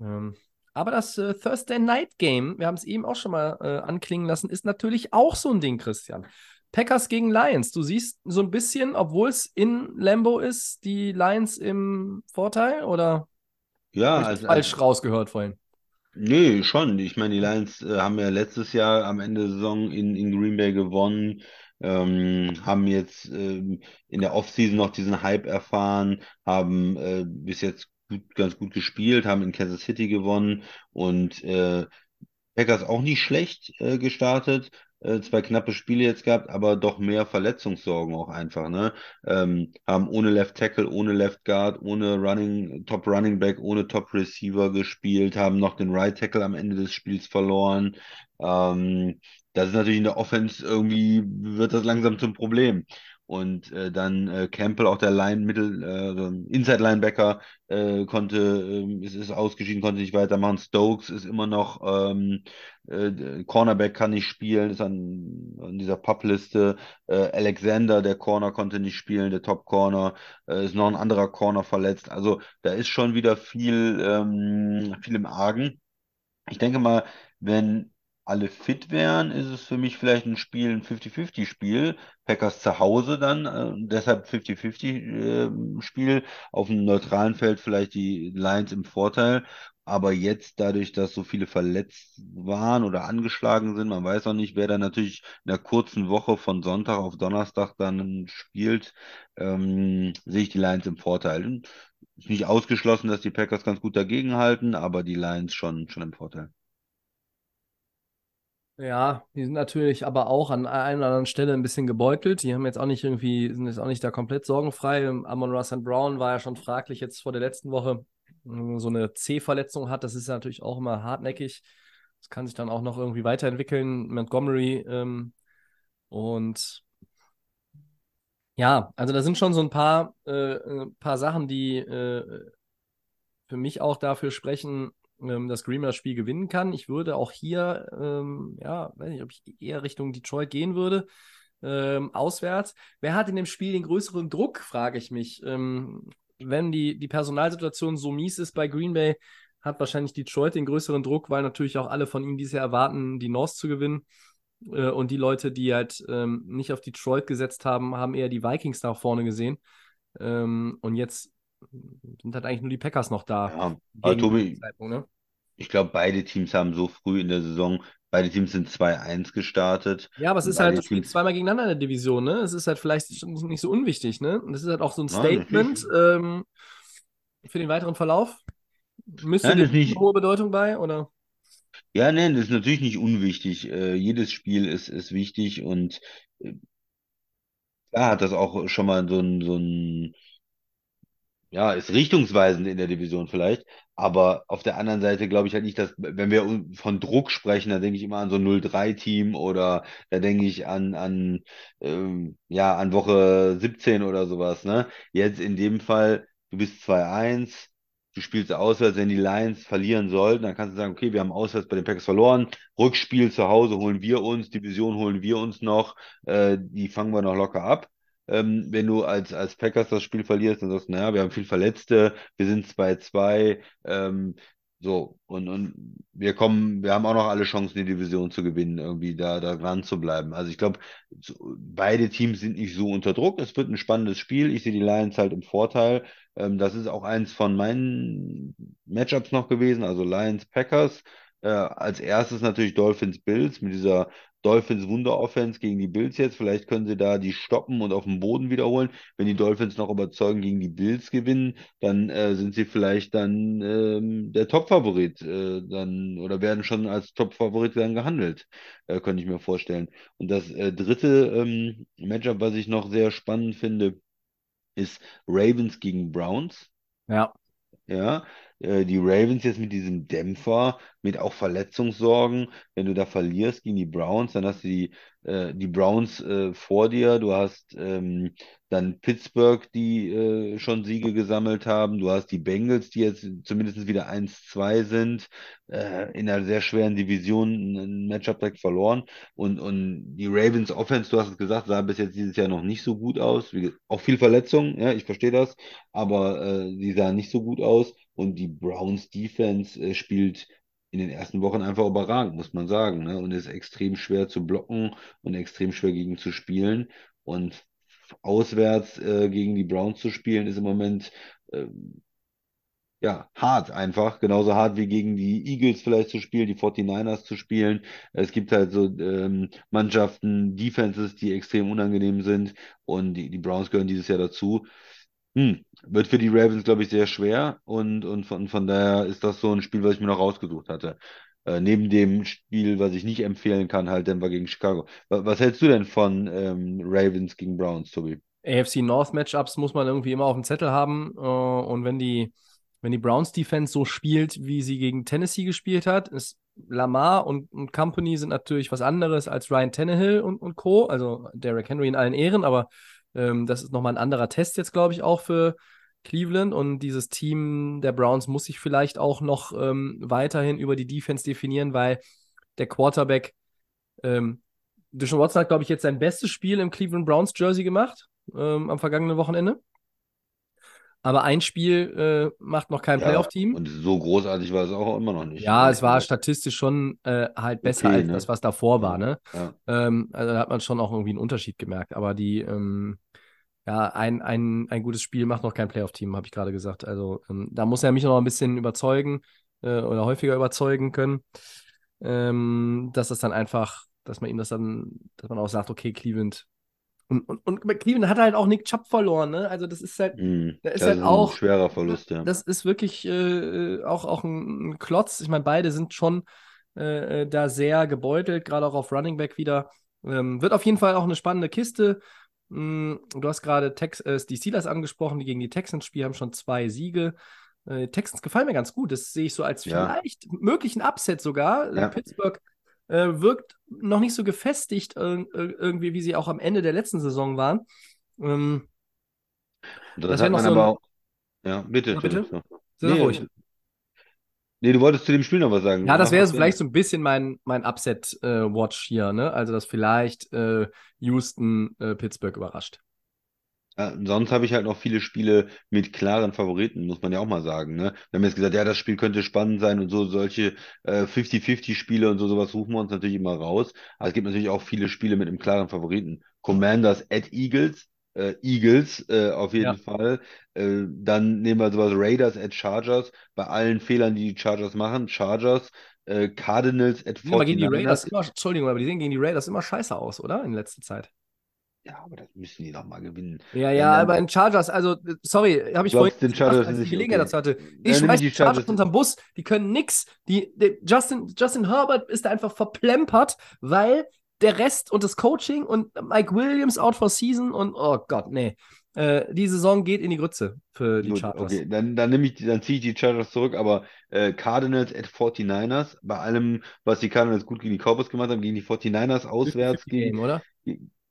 Speaker 3: Ähm, aber das äh, Thursday Night Game, wir haben es eben auch schon mal äh, anklingen lassen, ist natürlich auch so ein Ding, Christian. Packers gegen Lions. Du siehst so ein bisschen, obwohl es in Lambo ist, die Lions im Vorteil oder
Speaker 4: Ja, also,
Speaker 3: falsch rausgehört vorhin?
Speaker 4: nee, schon. Ich meine, die Lions äh, haben ja letztes Jahr am Ende der Saison in, in Green Bay gewonnen, ähm, haben jetzt ähm, in der Offseason noch diesen Hype erfahren, haben äh, bis jetzt gut, ganz gut gespielt, haben in Kansas City gewonnen und äh, Packers auch nicht schlecht äh, gestartet. Äh, zwei knappe Spiele jetzt gehabt, aber doch mehr Verletzungssorgen auch einfach, ne? Ähm, haben ohne Left Tackle, ohne Left Guard, ohne Running, Top Running Back, ohne Top Receiver gespielt, haben noch den Right Tackle am Ende des Spiels verloren. Ähm, das ist natürlich in der Offense irgendwie, wird das langsam zum Problem. Und äh, dann äh, Campbell, auch der Line, Mittel, äh, Inside-Linebacker, äh, konnte, äh, ist, ist ausgeschieden, konnte nicht weitermachen. Stokes ist immer noch, ähm, äh, Cornerback kann nicht spielen, ist an, an dieser Pub-Liste. Äh, Alexander, der Corner, konnte nicht spielen, der Top-Corner, äh, ist noch ein anderer Corner verletzt. Also da ist schon wieder viel, ähm, viel im Argen. Ich denke mal, wenn alle fit wären, ist es für mich vielleicht ein Spiel, ein 50-50-Spiel. Packers zu Hause dann, äh, deshalb 50-50-Spiel. Äh, Auf einem neutralen Feld vielleicht die Lions im Vorteil. Aber jetzt, dadurch, dass so viele verletzt waren oder angeschlagen sind, man weiß auch nicht, wer dann natürlich in der kurzen Woche von Sonntag auf Donnerstag dann spielt, ähm, sehe ich die Lions im Vorteil. Ist nicht ausgeschlossen, dass die Packers ganz gut dagegenhalten, aber die Lions schon, schon im Vorteil.
Speaker 3: Ja, die sind natürlich aber auch an einer oder anderen Stelle ein bisschen gebeutelt. Die haben jetzt auch nicht irgendwie, sind jetzt auch nicht da komplett sorgenfrei. Amon Russell Brown war ja schon fraglich jetzt vor der letzten Woche, so eine C-Verletzung hat. Das ist ja natürlich auch immer hartnäckig. Das kann sich dann auch noch irgendwie weiterentwickeln. Montgomery ähm, und ja, also da sind schon so ein paar, äh, ein äh, paar Sachen, die äh, für mich auch dafür sprechen, ähm, das Spiel gewinnen kann. Ich würde auch hier, ähm, ja, weiß nicht, ob ich eher Richtung Detroit gehen würde. Ähm, auswärts. Wer hat in dem Spiel den größeren Druck, frage ich mich. Ähm, wenn die, die Personalsituation so mies ist bei Green Bay, hat wahrscheinlich Detroit den größeren Druck, weil natürlich auch alle von ihnen dieses Jahr erwarten, die North zu gewinnen. Äh, und die Leute, die halt ähm, nicht auf Detroit gesetzt haben, haben eher die Vikings nach vorne gesehen. Ähm, und jetzt sind halt eigentlich nur die Packers noch da.
Speaker 4: Ja, aber Tobi, ne? ich glaube, beide Teams haben so früh in der Saison, beide Teams sind 2-1 gestartet.
Speaker 3: Ja, aber es ist halt, du spielst zweimal gegeneinander in der Division, ne? Es ist halt vielleicht nicht so unwichtig, ne? Und das ist halt auch so ein Statement ähm, für den weiteren Verlauf. Müsste Nein, das nicht hohe Bedeutung bei, oder?
Speaker 4: Ja, nein, das ist natürlich nicht unwichtig. Äh, jedes Spiel ist, ist wichtig und äh, klar hat das auch schon mal so ein, so ein ja, ist richtungsweisend in der Division vielleicht. Aber auf der anderen Seite glaube ich halt nicht, dass, wenn wir von Druck sprechen, da denke ich immer an so ein 0-3-Team oder da denke ich an, an, ähm, ja, an Woche 17 oder sowas, ne? Jetzt in dem Fall, du bist 2-1, du spielst auswärts, wenn die Lions verlieren sollten, dann kannst du sagen, okay, wir haben auswärts bei den Packers verloren, Rückspiel zu Hause holen wir uns, Division holen wir uns noch, äh, die fangen wir noch locker ab ähm, wenn du als, als Packers das Spiel verlierst und sagst, naja, wir haben viel Verletzte, wir sind 2-2, ähm, so, und, und wir kommen, wir haben auch noch alle Chancen, die Division zu gewinnen, irgendwie da, da dran zu bleiben. Also ich glaube, beide Teams sind nicht so unter Druck. Es wird ein spannendes Spiel. Ich sehe die Lions halt im Vorteil. Ähm, das ist auch eins von meinen Matchups noch gewesen, also Lions Packers. Äh, als erstes natürlich Dolphins Bills mit dieser Dolphins Wunder-Offense gegen die Bills jetzt. Vielleicht können sie da die stoppen und auf dem Boden wiederholen. Wenn die Dolphins noch überzeugen gegen die Bills gewinnen, dann äh, sind sie vielleicht dann ähm, der Top-Favorit äh, dann oder werden schon als Top-Favorit dann gehandelt, äh, könnte ich mir vorstellen. Und das äh, dritte ähm, Matchup, was ich noch sehr spannend finde, ist Ravens gegen Browns.
Speaker 3: Ja.
Speaker 4: Ja, äh, die Ravens jetzt mit diesem Dämpfer, mit auch Verletzungssorgen. Wenn du da verlierst gegen die Browns, dann hast du die, äh, die Browns äh, vor dir. Du hast ähm, dann Pittsburgh, die äh, schon Siege gesammelt haben. Du hast die Bengals, die jetzt zumindest wieder 1-2 sind, äh, in einer sehr schweren Division ein Matchup direkt verloren. Und, und die Ravens Offense, du hast es gesagt, sah bis jetzt dieses Jahr noch nicht so gut aus. Wie, auch viel Verletzungen, ja, ich verstehe das, aber die sahen nicht so gut aus. Und die Browns Defense äh, spielt in den ersten Wochen einfach überragend, muss man sagen. Ne? Und ist extrem schwer zu blocken und extrem schwer gegen zu spielen. Und auswärts äh, gegen die Browns zu spielen, ist im Moment äh, ja, hart einfach. Genauso hart wie gegen die Eagles vielleicht zu spielen, die 49ers zu spielen. Es gibt halt so ähm, Mannschaften, Defenses, die extrem unangenehm sind. Und die, die Browns gehören dieses Jahr dazu. Hm, wird für die Ravens, glaube ich, sehr schwer und, und von, von daher ist das so ein Spiel, was ich mir noch rausgesucht hatte. Äh, neben dem Spiel, was ich nicht empfehlen kann, halt Denver gegen Chicago. Was, was hältst du denn von ähm, Ravens gegen Browns, Tobi?
Speaker 3: AFC North Matchups muss man irgendwie immer auf dem Zettel haben. Äh, und wenn die, wenn die Browns Defense so spielt, wie sie gegen Tennessee gespielt hat, ist Lamar und, und Company sind natürlich was anderes als Ryan Tannehill und, und Co. Also Derrick Henry in allen Ehren, aber Ähm, das ist nochmal ein anderer Test jetzt, glaube ich, auch für Cleveland. Und dieses Team der Browns muss sich vielleicht auch noch ähm, weiterhin über die Defense definieren, weil der Quarterback, ähm, Deshaun Watson hat, glaube ich, jetzt sein bestes Spiel im Cleveland Browns Jersey gemacht ähm, am vergangenen Wochenende. Aber ein Spiel äh, macht noch kein
Speaker 4: Ja,
Speaker 3: Playoff-Team.
Speaker 4: und so großartig war es auch immer noch nicht.
Speaker 3: Ja,
Speaker 4: ne?
Speaker 3: es war statistisch schon äh, halt besser
Speaker 4: Okay,
Speaker 3: als
Speaker 4: ne?
Speaker 3: das, was davor war, ne?
Speaker 4: Ja.
Speaker 3: Ähm, also da hat man schon auch irgendwie einen Unterschied gemerkt. Aber die, ähm, ja, ein, ein, ein gutes Spiel macht noch kein Playoff-Team, habe ich gerade gesagt. Also ähm, da muss er mich noch ein bisschen überzeugen äh, oder häufiger überzeugen können, ähm, dass das dann einfach, dass man ihm das dann, dass man auch sagt, okay, Cleveland. Und, und, und Cleveland hat halt auch Nick Chubb verloren, ne? Also das ist halt,
Speaker 4: Mhm.
Speaker 3: Da ist
Speaker 4: Das
Speaker 3: halt
Speaker 4: ein
Speaker 3: auch-
Speaker 4: schwerer Verlust, ja.
Speaker 3: das ist wirklich äh, auch, auch ein, ein Klotz. Ich meine, beide sind schon äh, äh, da sehr gebeutelt, gerade auch auf Running Back wieder. Ähm, wird auf jeden Fall auch eine spannende Kiste. Mm, du hast gerade Tex äh, die Steelers angesprochen, die gegen die Texans spielen, haben schon zwei Siege. Äh, Texans gefallen mir ganz gut. Das sehe ich so als
Speaker 4: Ja.
Speaker 3: vielleicht möglichen Upset sogar. Äh,
Speaker 4: Ja.
Speaker 3: Pittsburgh äh, wirkt noch nicht so gefestigt äh, äh, irgendwie, wie sie auch am Ende der letzten Saison waren. Ähm, das
Speaker 4: das hat man
Speaker 3: so ein-
Speaker 4: aber auch. Ja, bitte.
Speaker 3: Ja, bitte?
Speaker 4: Philipp,
Speaker 3: sag
Speaker 4: Nee,
Speaker 3: ruhig.
Speaker 4: Nee, du wolltest zu dem Spiel noch was sagen.
Speaker 3: Ja, das wäre vielleicht so ein bisschen mein, mein Upset-Watch hier, ne? Also, dass vielleicht äh, Houston äh, Pittsburgh überrascht.
Speaker 4: Ja, sonst habe ich halt noch viele Spiele mit klaren Favoriten, muss man ja auch mal sagen. Ne? Wir haben jetzt gesagt, ja, das Spiel könnte spannend sein und so solche äh, 50-50-Spiele und so sowas suchen wir uns natürlich immer raus. Aber es gibt natürlich auch viele Spiele mit einem klaren Favoriten. Commanders at Eagles, äh, Eagles äh, auf jeden
Speaker 3: Ja.
Speaker 4: Fall. Äh, dann nehmen wir sowas Raiders at Chargers. Bei allen Fehlern, die die Chargers machen, Chargers. Äh, Cardinals at
Speaker 3: sehen aber gegen die
Speaker 4: 49ers.
Speaker 3: Raiders immer, Entschuldigung, aber die sehen gegen die Raiders immer scheiße aus, oder? In letzter Zeit.
Speaker 4: Ja, aber das müssen die doch mal gewinnen.
Speaker 3: Ja, ja, aber in Chargers, also, sorry, habe ich vorhin
Speaker 4: den
Speaker 3: gesagt,
Speaker 4: Chargers nicht?
Speaker 3: die Gelegenheit
Speaker 4: Okay.
Speaker 3: dazu hatte. Ich schmeiß
Speaker 4: die
Speaker 3: Chargers
Speaker 4: Chargers-
Speaker 3: unterm Bus, die können nix. Die, die, Justin, Justin Herbert ist da einfach verplempert, weil der Rest und das Coaching und Mike Williams out for season und oh Gott, nee. Äh, die Saison geht in die Grütze für die
Speaker 4: Gut,
Speaker 3: Chargers.
Speaker 4: okay, dann, dann nehme ich, dann ziehe ich die Chargers zurück, aber äh, Cardinals at 49ers, bei allem, was die Cardinals gut gegen die Cowboys gemacht haben, gegen die 49ers auswärts,
Speaker 3: 50-50 Game,
Speaker 4: gegen,
Speaker 3: oder?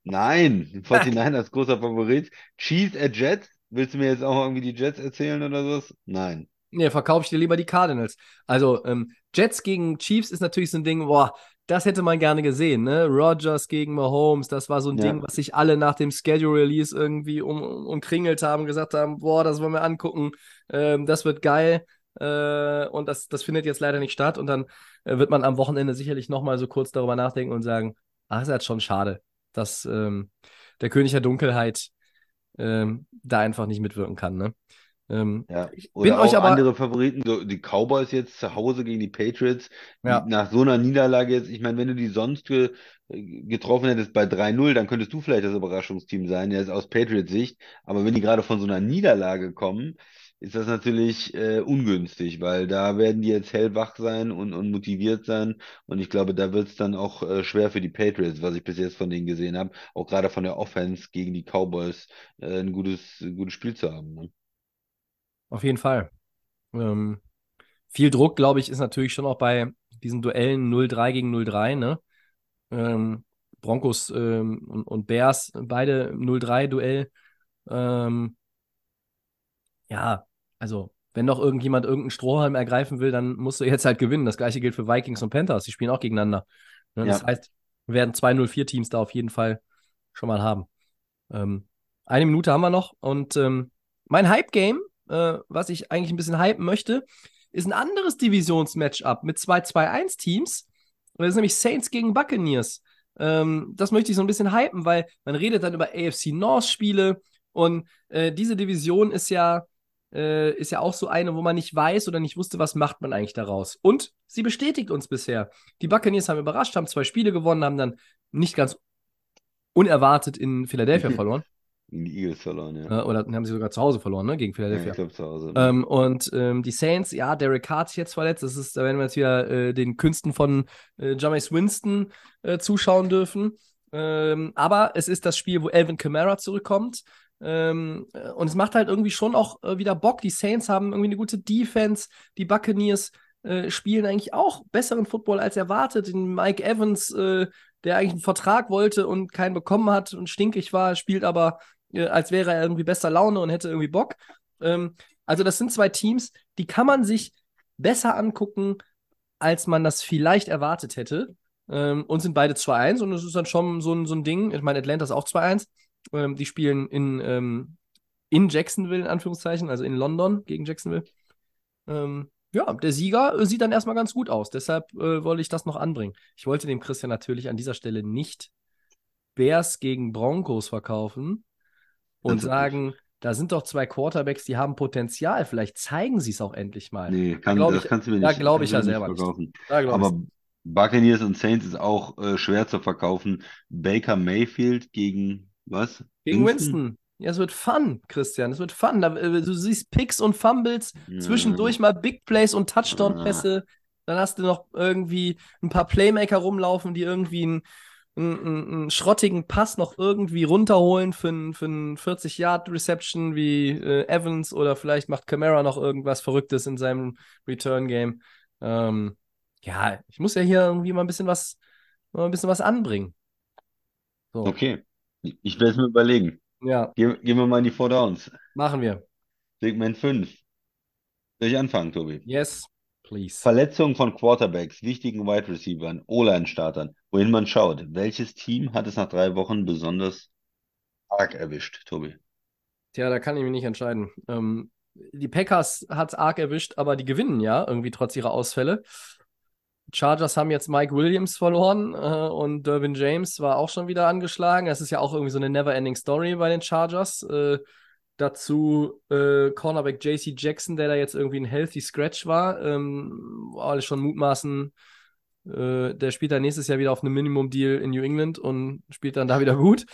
Speaker 4: Nein, die 49ers großer Favorit. Chiefs at Jets, willst du mir jetzt auch irgendwie die Jets erzählen oder sowas? Nein.
Speaker 3: Nee, verkaufe ich dir lieber die Cardinals. Also, ähm, Jets gegen Chiefs ist natürlich so ein Ding, boah, das hätte man gerne gesehen, ne? Rodgers gegen Mahomes, das war so ein
Speaker 4: Ja.
Speaker 3: Ding, was sich alle nach dem Schedule-Release irgendwie um, um, umkringelt haben, gesagt haben, boah, das wollen wir angucken, ähm, das wird geil. Äh, und das, das findet jetzt leider nicht statt. Und dann äh, wird man am Wochenende sicherlich nochmal so kurz darüber nachdenken und sagen, ach, ist halt schon schade, dass ähm, der König der Dunkelheit ähm, da einfach nicht mitwirken kann, ne? Ähm,
Speaker 4: Ja.
Speaker 3: Ich
Speaker 4: Oder
Speaker 3: bin euch aber-
Speaker 4: andere Favoriten, so die Cowboys jetzt zu Hause gegen die Patriots,
Speaker 3: Ja.
Speaker 4: nach so einer Niederlage jetzt, ich meine, wenn du die sonst ge getroffen hättest bei 3-0, dann könntest du vielleicht das Überraschungsteam sein, jetzt aus Patriots Sicht. Aber wenn die gerade von so einer Niederlage kommen, ist das natürlich äh, ungünstig, weil da werden die jetzt hellwach sein und, und motiviert sein. Und ich glaube, da wird es dann auch äh, schwer für die Patriots, was ich bis jetzt von denen gesehen habe, auch gerade von der Offense gegen die Cowboys, äh, ein gutes, ein gutes Spiel zu haben. Ne?
Speaker 3: Auf jeden Fall. Ähm, viel Druck, glaube ich, ist natürlich schon auch bei diesen Duellen 0-3 gegen 0-3, ne? Ähm, Broncos ähm, und, und Bears, beide 0-3-Duell. Ähm, ja, also, wenn noch irgendjemand irgendeinen Strohhalm ergreifen will, dann musst du jetzt halt gewinnen. Das gleiche gilt für Vikings und Panthers. Die spielen auch gegeneinander. Ne? Das
Speaker 4: Ja.
Speaker 3: heißt, wir werden zwei 0-4-Teams da auf jeden Fall schon mal haben. Ähm, eine Minute haben wir noch und ähm, mein Hype-Game, äh, was ich eigentlich ein bisschen hypen möchte, ist ein anderes Divisionsmatchup mit zwei 2-1-Teams. Das ist nämlich Saints gegen Buccaneers. Ähm, das möchte ich so ein bisschen hypen, weil man redet dann über AFC North-Spiele und äh, diese Division ist ja, äh, ist ja auch so eine, wo man nicht weiß oder nicht wusste, was macht man eigentlich daraus. Und sie bestätigt uns bisher. Die Buccaneers haben überrascht, haben zwei Spiele gewonnen, haben dann nicht ganz unerwartet in Philadelphia verloren.
Speaker 4: Gegen die Eagles verloren, ja.
Speaker 3: Äh, oder haben sie sogar zu Hause verloren, ne? Gegen
Speaker 4: Ja,
Speaker 3: Philadelphia.
Speaker 4: ich glaube zu Hause.
Speaker 3: Ähm, und ähm, die Saints, ja, Derek Carr ist jetzt verletzt. Das ist, da werden wir jetzt wieder äh, den Künsten von äh, Jameis Winston äh, zuschauen dürfen. Ähm, aber es ist das Spiel, wo Alvin Kamara zurückkommt. Ähm, äh, und es macht halt irgendwie schon auch äh, wieder Bock. Die Saints haben irgendwie eine gute Defense. Die Buccaneers äh, spielen eigentlich auch besseren Football als erwartet. Den Mike Evans, äh, der eigentlich einen Vertrag wollte und keinen bekommen hat und stinkig war, spielt aber äh, als wäre er irgendwie bester Laune und hätte irgendwie Bock. Ähm, also, das sind zwei Teams, die kann man sich besser angucken, als man das vielleicht erwartet hätte. Ähm, und sind beide 2-1 und es ist dann schon so ein, so ein Ding. Ich meine, Atlanta ist auch 2-1. Ähm, die spielen in, ähm, in Jacksonville, in Anführungszeichen, also in London gegen Jacksonville. Ähm, ja, der Sieger sieht dann erstmal ganz gut aus. Deshalb äh, wollte ich das noch anbringen. Ich wollte dem Christian natürlich an dieser Stelle nicht Bears gegen Broncos verkaufen und
Speaker 4: Das
Speaker 3: sagen, da sind doch zwei Quarterbacks, die haben Potenzial. Vielleicht zeigen sie es auch endlich mal.
Speaker 4: Nee, kann,
Speaker 3: glaub
Speaker 4: das
Speaker 3: ich-
Speaker 4: kannst du mir
Speaker 3: da
Speaker 4: nicht,
Speaker 3: glaub
Speaker 4: kannst
Speaker 3: ich ja selber
Speaker 4: nicht
Speaker 3: nicht.
Speaker 4: verkaufen.
Speaker 3: Da
Speaker 4: Aber. Buccaneers und Saints ist auch äh, schwer zu verkaufen. Baker Mayfield gegen was?
Speaker 3: Gegen Winston. Ja, es wird fun, Christian. Es wird fun. Da, äh, du siehst Picks und Fumbles, zwischendurch mal Big Plays und Touchdown-Pässe. Dann hast du noch irgendwie ein paar Playmaker rumlaufen, die irgendwie einen, einen, einen, einen schrottigen Pass noch irgendwie runterholen für einen, für einen 40-Yard-Reception wie äh, Evans oder vielleicht macht Camara noch irgendwas Verrücktes in seinem Return-Game. Ähm, ja, ich muss ja hier irgendwie mal ein bisschen was, mal ein bisschen was anbringen. So,
Speaker 4: Okay, ich werde es mir überlegen.
Speaker 3: ja,
Speaker 4: Gehen, gehen wir mal in die Four Downs.
Speaker 3: machen wir.
Speaker 4: Segment 5. Soll ich anfangen, Tobi?
Speaker 3: Yes, please.
Speaker 4: Verletzungen von Quarterbacks, wichtigen Wide Receivern, O-Line-Startern, wohin man schaut. Welches Team hat es nach drei Wochen besonders arg erwischt, Tobi?
Speaker 3: Tja, da kann ich mich nicht entscheiden. Ähm, die Packers hat es arg erwischt, aber die gewinnen ja irgendwie trotz ihrer Ausfälle. Chargers haben jetzt Mike Williams verloren äh, und Dervin James war auch schon wieder angeschlagen. Das ist ja auch irgendwie so eine never-ending Story bei den Chargers. Äh, dazu äh, Cornerback JC Jackson, der da jetzt irgendwie ein healthy Scratch war. Ähm, wo alle schon mutmaßen, äh, der spielt dann nächstes Jahr wieder auf einem Minimum-Deal in New England und spielt dann da wieder gut.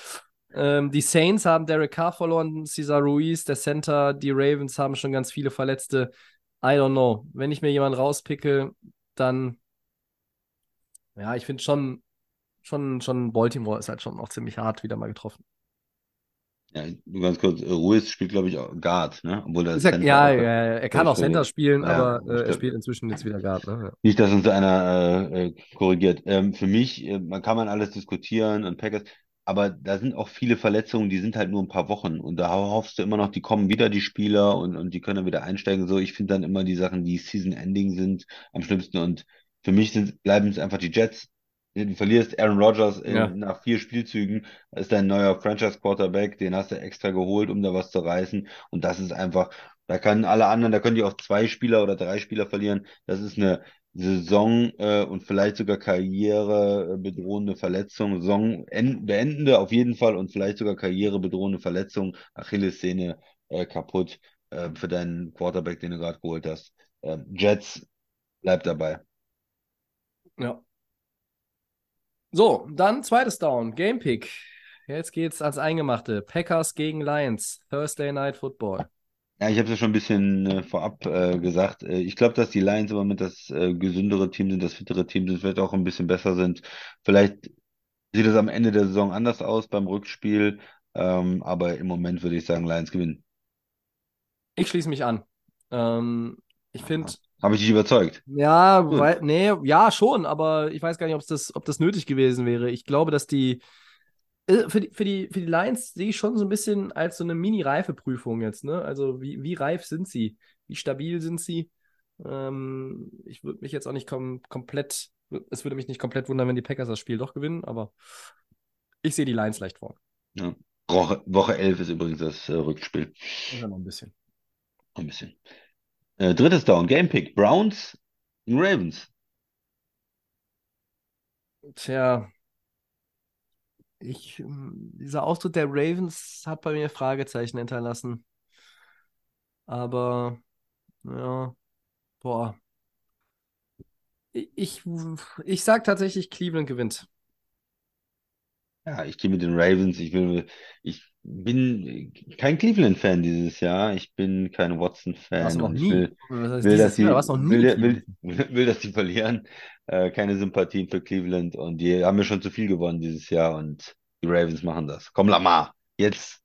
Speaker 3: Ähm, die Saints haben Derek Carr verloren, Cesar Ruiz, der Center, die Ravens haben schon ganz viele Verletzte. I don't know. Wenn ich mir jemanden rauspicke, dann ja, ich finde schon, schon, schon Baltimore ist halt schon auch ziemlich hart wieder mal getroffen.
Speaker 4: Ja, nur ganz kurz, äh, Ruiz spielt, glaube ich, auch Guard, ne? Obwohl
Speaker 3: er,
Speaker 4: Center
Speaker 3: ja, ja, ja, er kann auch. Center spielen,
Speaker 4: Ja,
Speaker 3: aber äh, er spielt inzwischen jetzt wieder Guard. Ne? Ja.
Speaker 4: Nicht, dass uns einer äh, äh, korrigiert. Ähm, für mich, äh, man kann man alles diskutieren und Packers, aber da sind auch viele Verletzungen, die sind halt nur ein paar Wochen und da hoffst du immer noch, die kommen wieder, die Spieler und, und die können dann wieder einsteigen. So, ich finde dann immer die Sachen, die Season-Ending sind, am schlimmsten und für mich sind, bleiben es einfach die Jets. Du verlierst Aaron Rodgers in,
Speaker 3: Ja.
Speaker 4: nach vier Spielzügen, ist dein neuer Franchise-Quarterback, den hast du extra geholt, um da was zu reißen und das ist einfach, da können alle anderen, da können die auch zwei Spieler oder drei Spieler verlieren. Das ist eine Saison äh, und vielleicht sogar Karriere äh, bedrohende Verletzung, Saison en- beendende auf jeden Fall und vielleicht sogar Karriere bedrohende Verletzung, Achillessehne äh, kaputt äh, für deinen Quarterback, den du gerade geholt hast. Ähm, Jets bleibt dabei.
Speaker 3: Ja. So, dann zweites Down, Game Pick. Jetzt geht's ans Eingemachte. Packers gegen Lions, Thursday Night Football.
Speaker 4: Ja, ich habe es ja schon ein bisschen äh, vorab äh, gesagt. Äh, ich glaube, dass die Lions im Moment das äh, gesündere Team sind, das fittere Team sind, vielleicht auch ein bisschen besser sind. Vielleicht sieht es am Ende der Saison anders aus beim Rückspiel, ähm, aber im Moment würde ich sagen, Lions gewinnen.
Speaker 3: Ich schließe mich an. Ähm, ich finde,
Speaker 4: Habe ich dich überzeugt?
Speaker 3: ja,
Speaker 4: Gut.
Speaker 3: weil, nee, ja, schon, aber ich weiß gar nicht, das, ob das nötig gewesen wäre. Ich glaube, dass die, äh, für die, für die, für die Lions sehe ich schon so ein bisschen als so eine Mini-Reifeprüfung jetzt, ne? Also, wie, wie reif sind sie? Wie stabil sind sie? Ähm, ich würde mich jetzt auch nicht kom komplett, es würde mich nicht komplett wundern, wenn die Packers das Spiel doch gewinnen, aber ich sehe die Lions leicht vor.
Speaker 4: Ja. Woche, Woche 11 ist übrigens das äh, Rückspiel.
Speaker 3: Ja, noch ein bisschen.
Speaker 4: Ein bisschen. Äh, drittes Down, Game Pick. Browns gegen Ravens.
Speaker 3: Tja, ich, ähm, dieser Auftritt der Ravens hat bei mir Fragezeichen hinterlassen. Aber, ja, boah. Ich, ich, ich sag tatsächlich, Cleveland gewinnt.
Speaker 4: Ja, ich gehe mit den Ravens. Ich will, ich bin kein Cleveland-Fan dieses Jahr. Ich bin kein Watson-Fan
Speaker 3: du noch
Speaker 4: und
Speaker 3: nie?
Speaker 4: will,
Speaker 3: Was
Speaker 4: will, dass die,
Speaker 3: Jahr? Nie
Speaker 4: will, will, will, dass die verlieren. Äh, keine Sympathien für Cleveland und die haben mir schon zu viel gewonnen dieses Jahr und die Ravens machen das. Komm, Lamar, jetzt.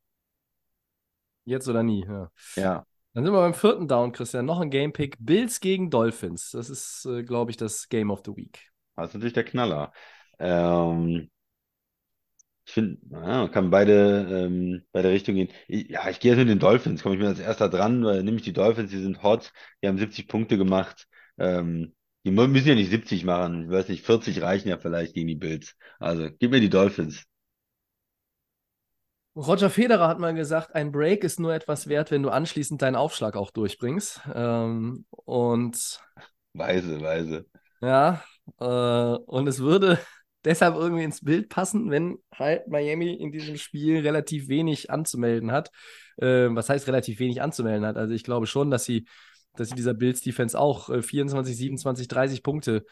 Speaker 3: Jetzt oder nie, ja.
Speaker 4: Ja,
Speaker 3: Dann sind wir beim vierten Down, Christian. Noch ein Game-Pick. Bills gegen Dolphins. Das ist, äh, glaube ich, das Game of the Week.
Speaker 4: das ist natürlich der Knaller. Ähm, Ich finde, ja, man kann beide, ähm, beide Richtungen gehen. Ich, ja, ich gehe jetzt mit den Dolphins, komme ich mir als erster dran, weil nämlich die Dolphins, die sind hot, die haben 70 Punkte gemacht. Ähm, die müssen ja nicht 70 machen, ich weiß nicht, 40 reichen ja vielleicht gegen die Bills. Also, gib mir die Dolphins.
Speaker 3: Roger Federer hat mal gesagt, ein Break ist nur etwas wert, wenn du anschließend deinen Aufschlag auch durchbringst. Ähm, und
Speaker 4: Weise, weise.
Speaker 3: ja, äh, und es würde deshalb irgendwie ins Bild passen, wenn halt Miami in diesem Spiel relativ wenig anzumelden hat. Äh, was heißt relativ wenig anzumelden hat? Also ich glaube schon, dass sie, dass sie dieser Bills Defense auch äh, 24, 27, 30 Punkte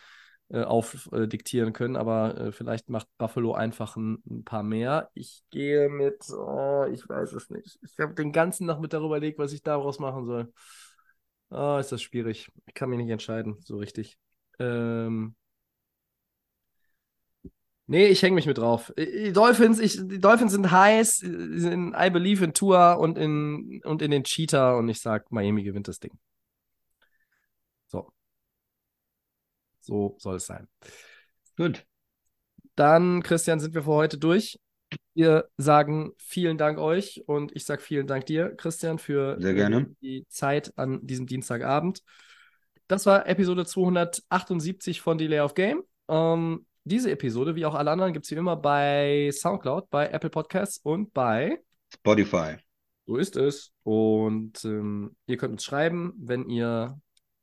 Speaker 3: äh, aufdiktieren können, aber äh, vielleicht macht Buffalo einfach ein, ein paar mehr. Ich gehe mit, oh, ich weiß es nicht. Ich habe den ganzen Nachmittag darüber überlegt, was ich daraus machen soll. Ah, ist das schwierig. Ich kann mich nicht entscheiden, so richtig. Ähm, nee, ich hänge mich mit drauf. Die Dolphins, ich, die Dolphins sind heiß, äh, sind I believe in Tua und in, und in den Cheetah und ich sag, Miami gewinnt das Ding. So. So soll es sein.
Speaker 4: Gut.
Speaker 3: Dann, Christian, sind wir für heute durch. Wir sagen vielen Dank euch und ich sage vielen Dank dir, Christian, für
Speaker 4: Sehr gerne.
Speaker 3: die Zeit an diesem Dienstagabend. Das war Episode 278 von Delay of Game. Ähm, diese Episode, wie auch alle anderen, gibt es wie immer bei Soundcloud, bei Apple Podcasts und bei
Speaker 4: Spotify.
Speaker 3: So ist es. Und ähm, ihr könnt uns schreiben, wenn ihr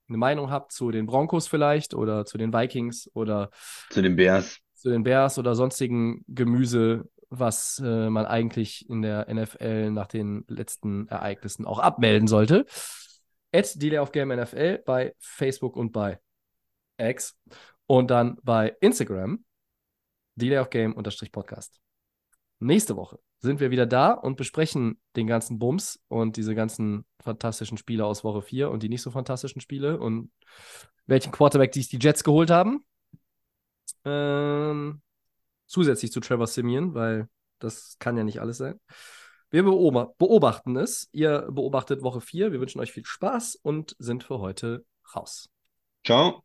Speaker 3: eine Meinung habt zu den Broncos vielleicht oder zu den Vikings oder
Speaker 4: Zu den Bears.
Speaker 3: zu den Bears oder sonstigen Gemüse, was äh, man eigentlich in der NFL nach den letzten Ereignissen auch abmelden sollte. At Delay of Game NFL bei Facebook und bei X und dann bei Instagram Delay of Game unterstrich Podcast. Nächste Woche sind wir wieder da und besprechen den ganzen Bums und diese ganzen fantastischen Spiele aus Woche 4 und die nicht so fantastischen Spiele und welchen Quarterback die die Jets geholt haben. Ähm, zusätzlich zu Trevor Simeon, weil das kann ja nicht alles sein. Wir beoba- beobachten es. Ihr beobachtet Woche 4. Wir wünschen euch viel Spaß und sind für heute raus.
Speaker 4: Ciao.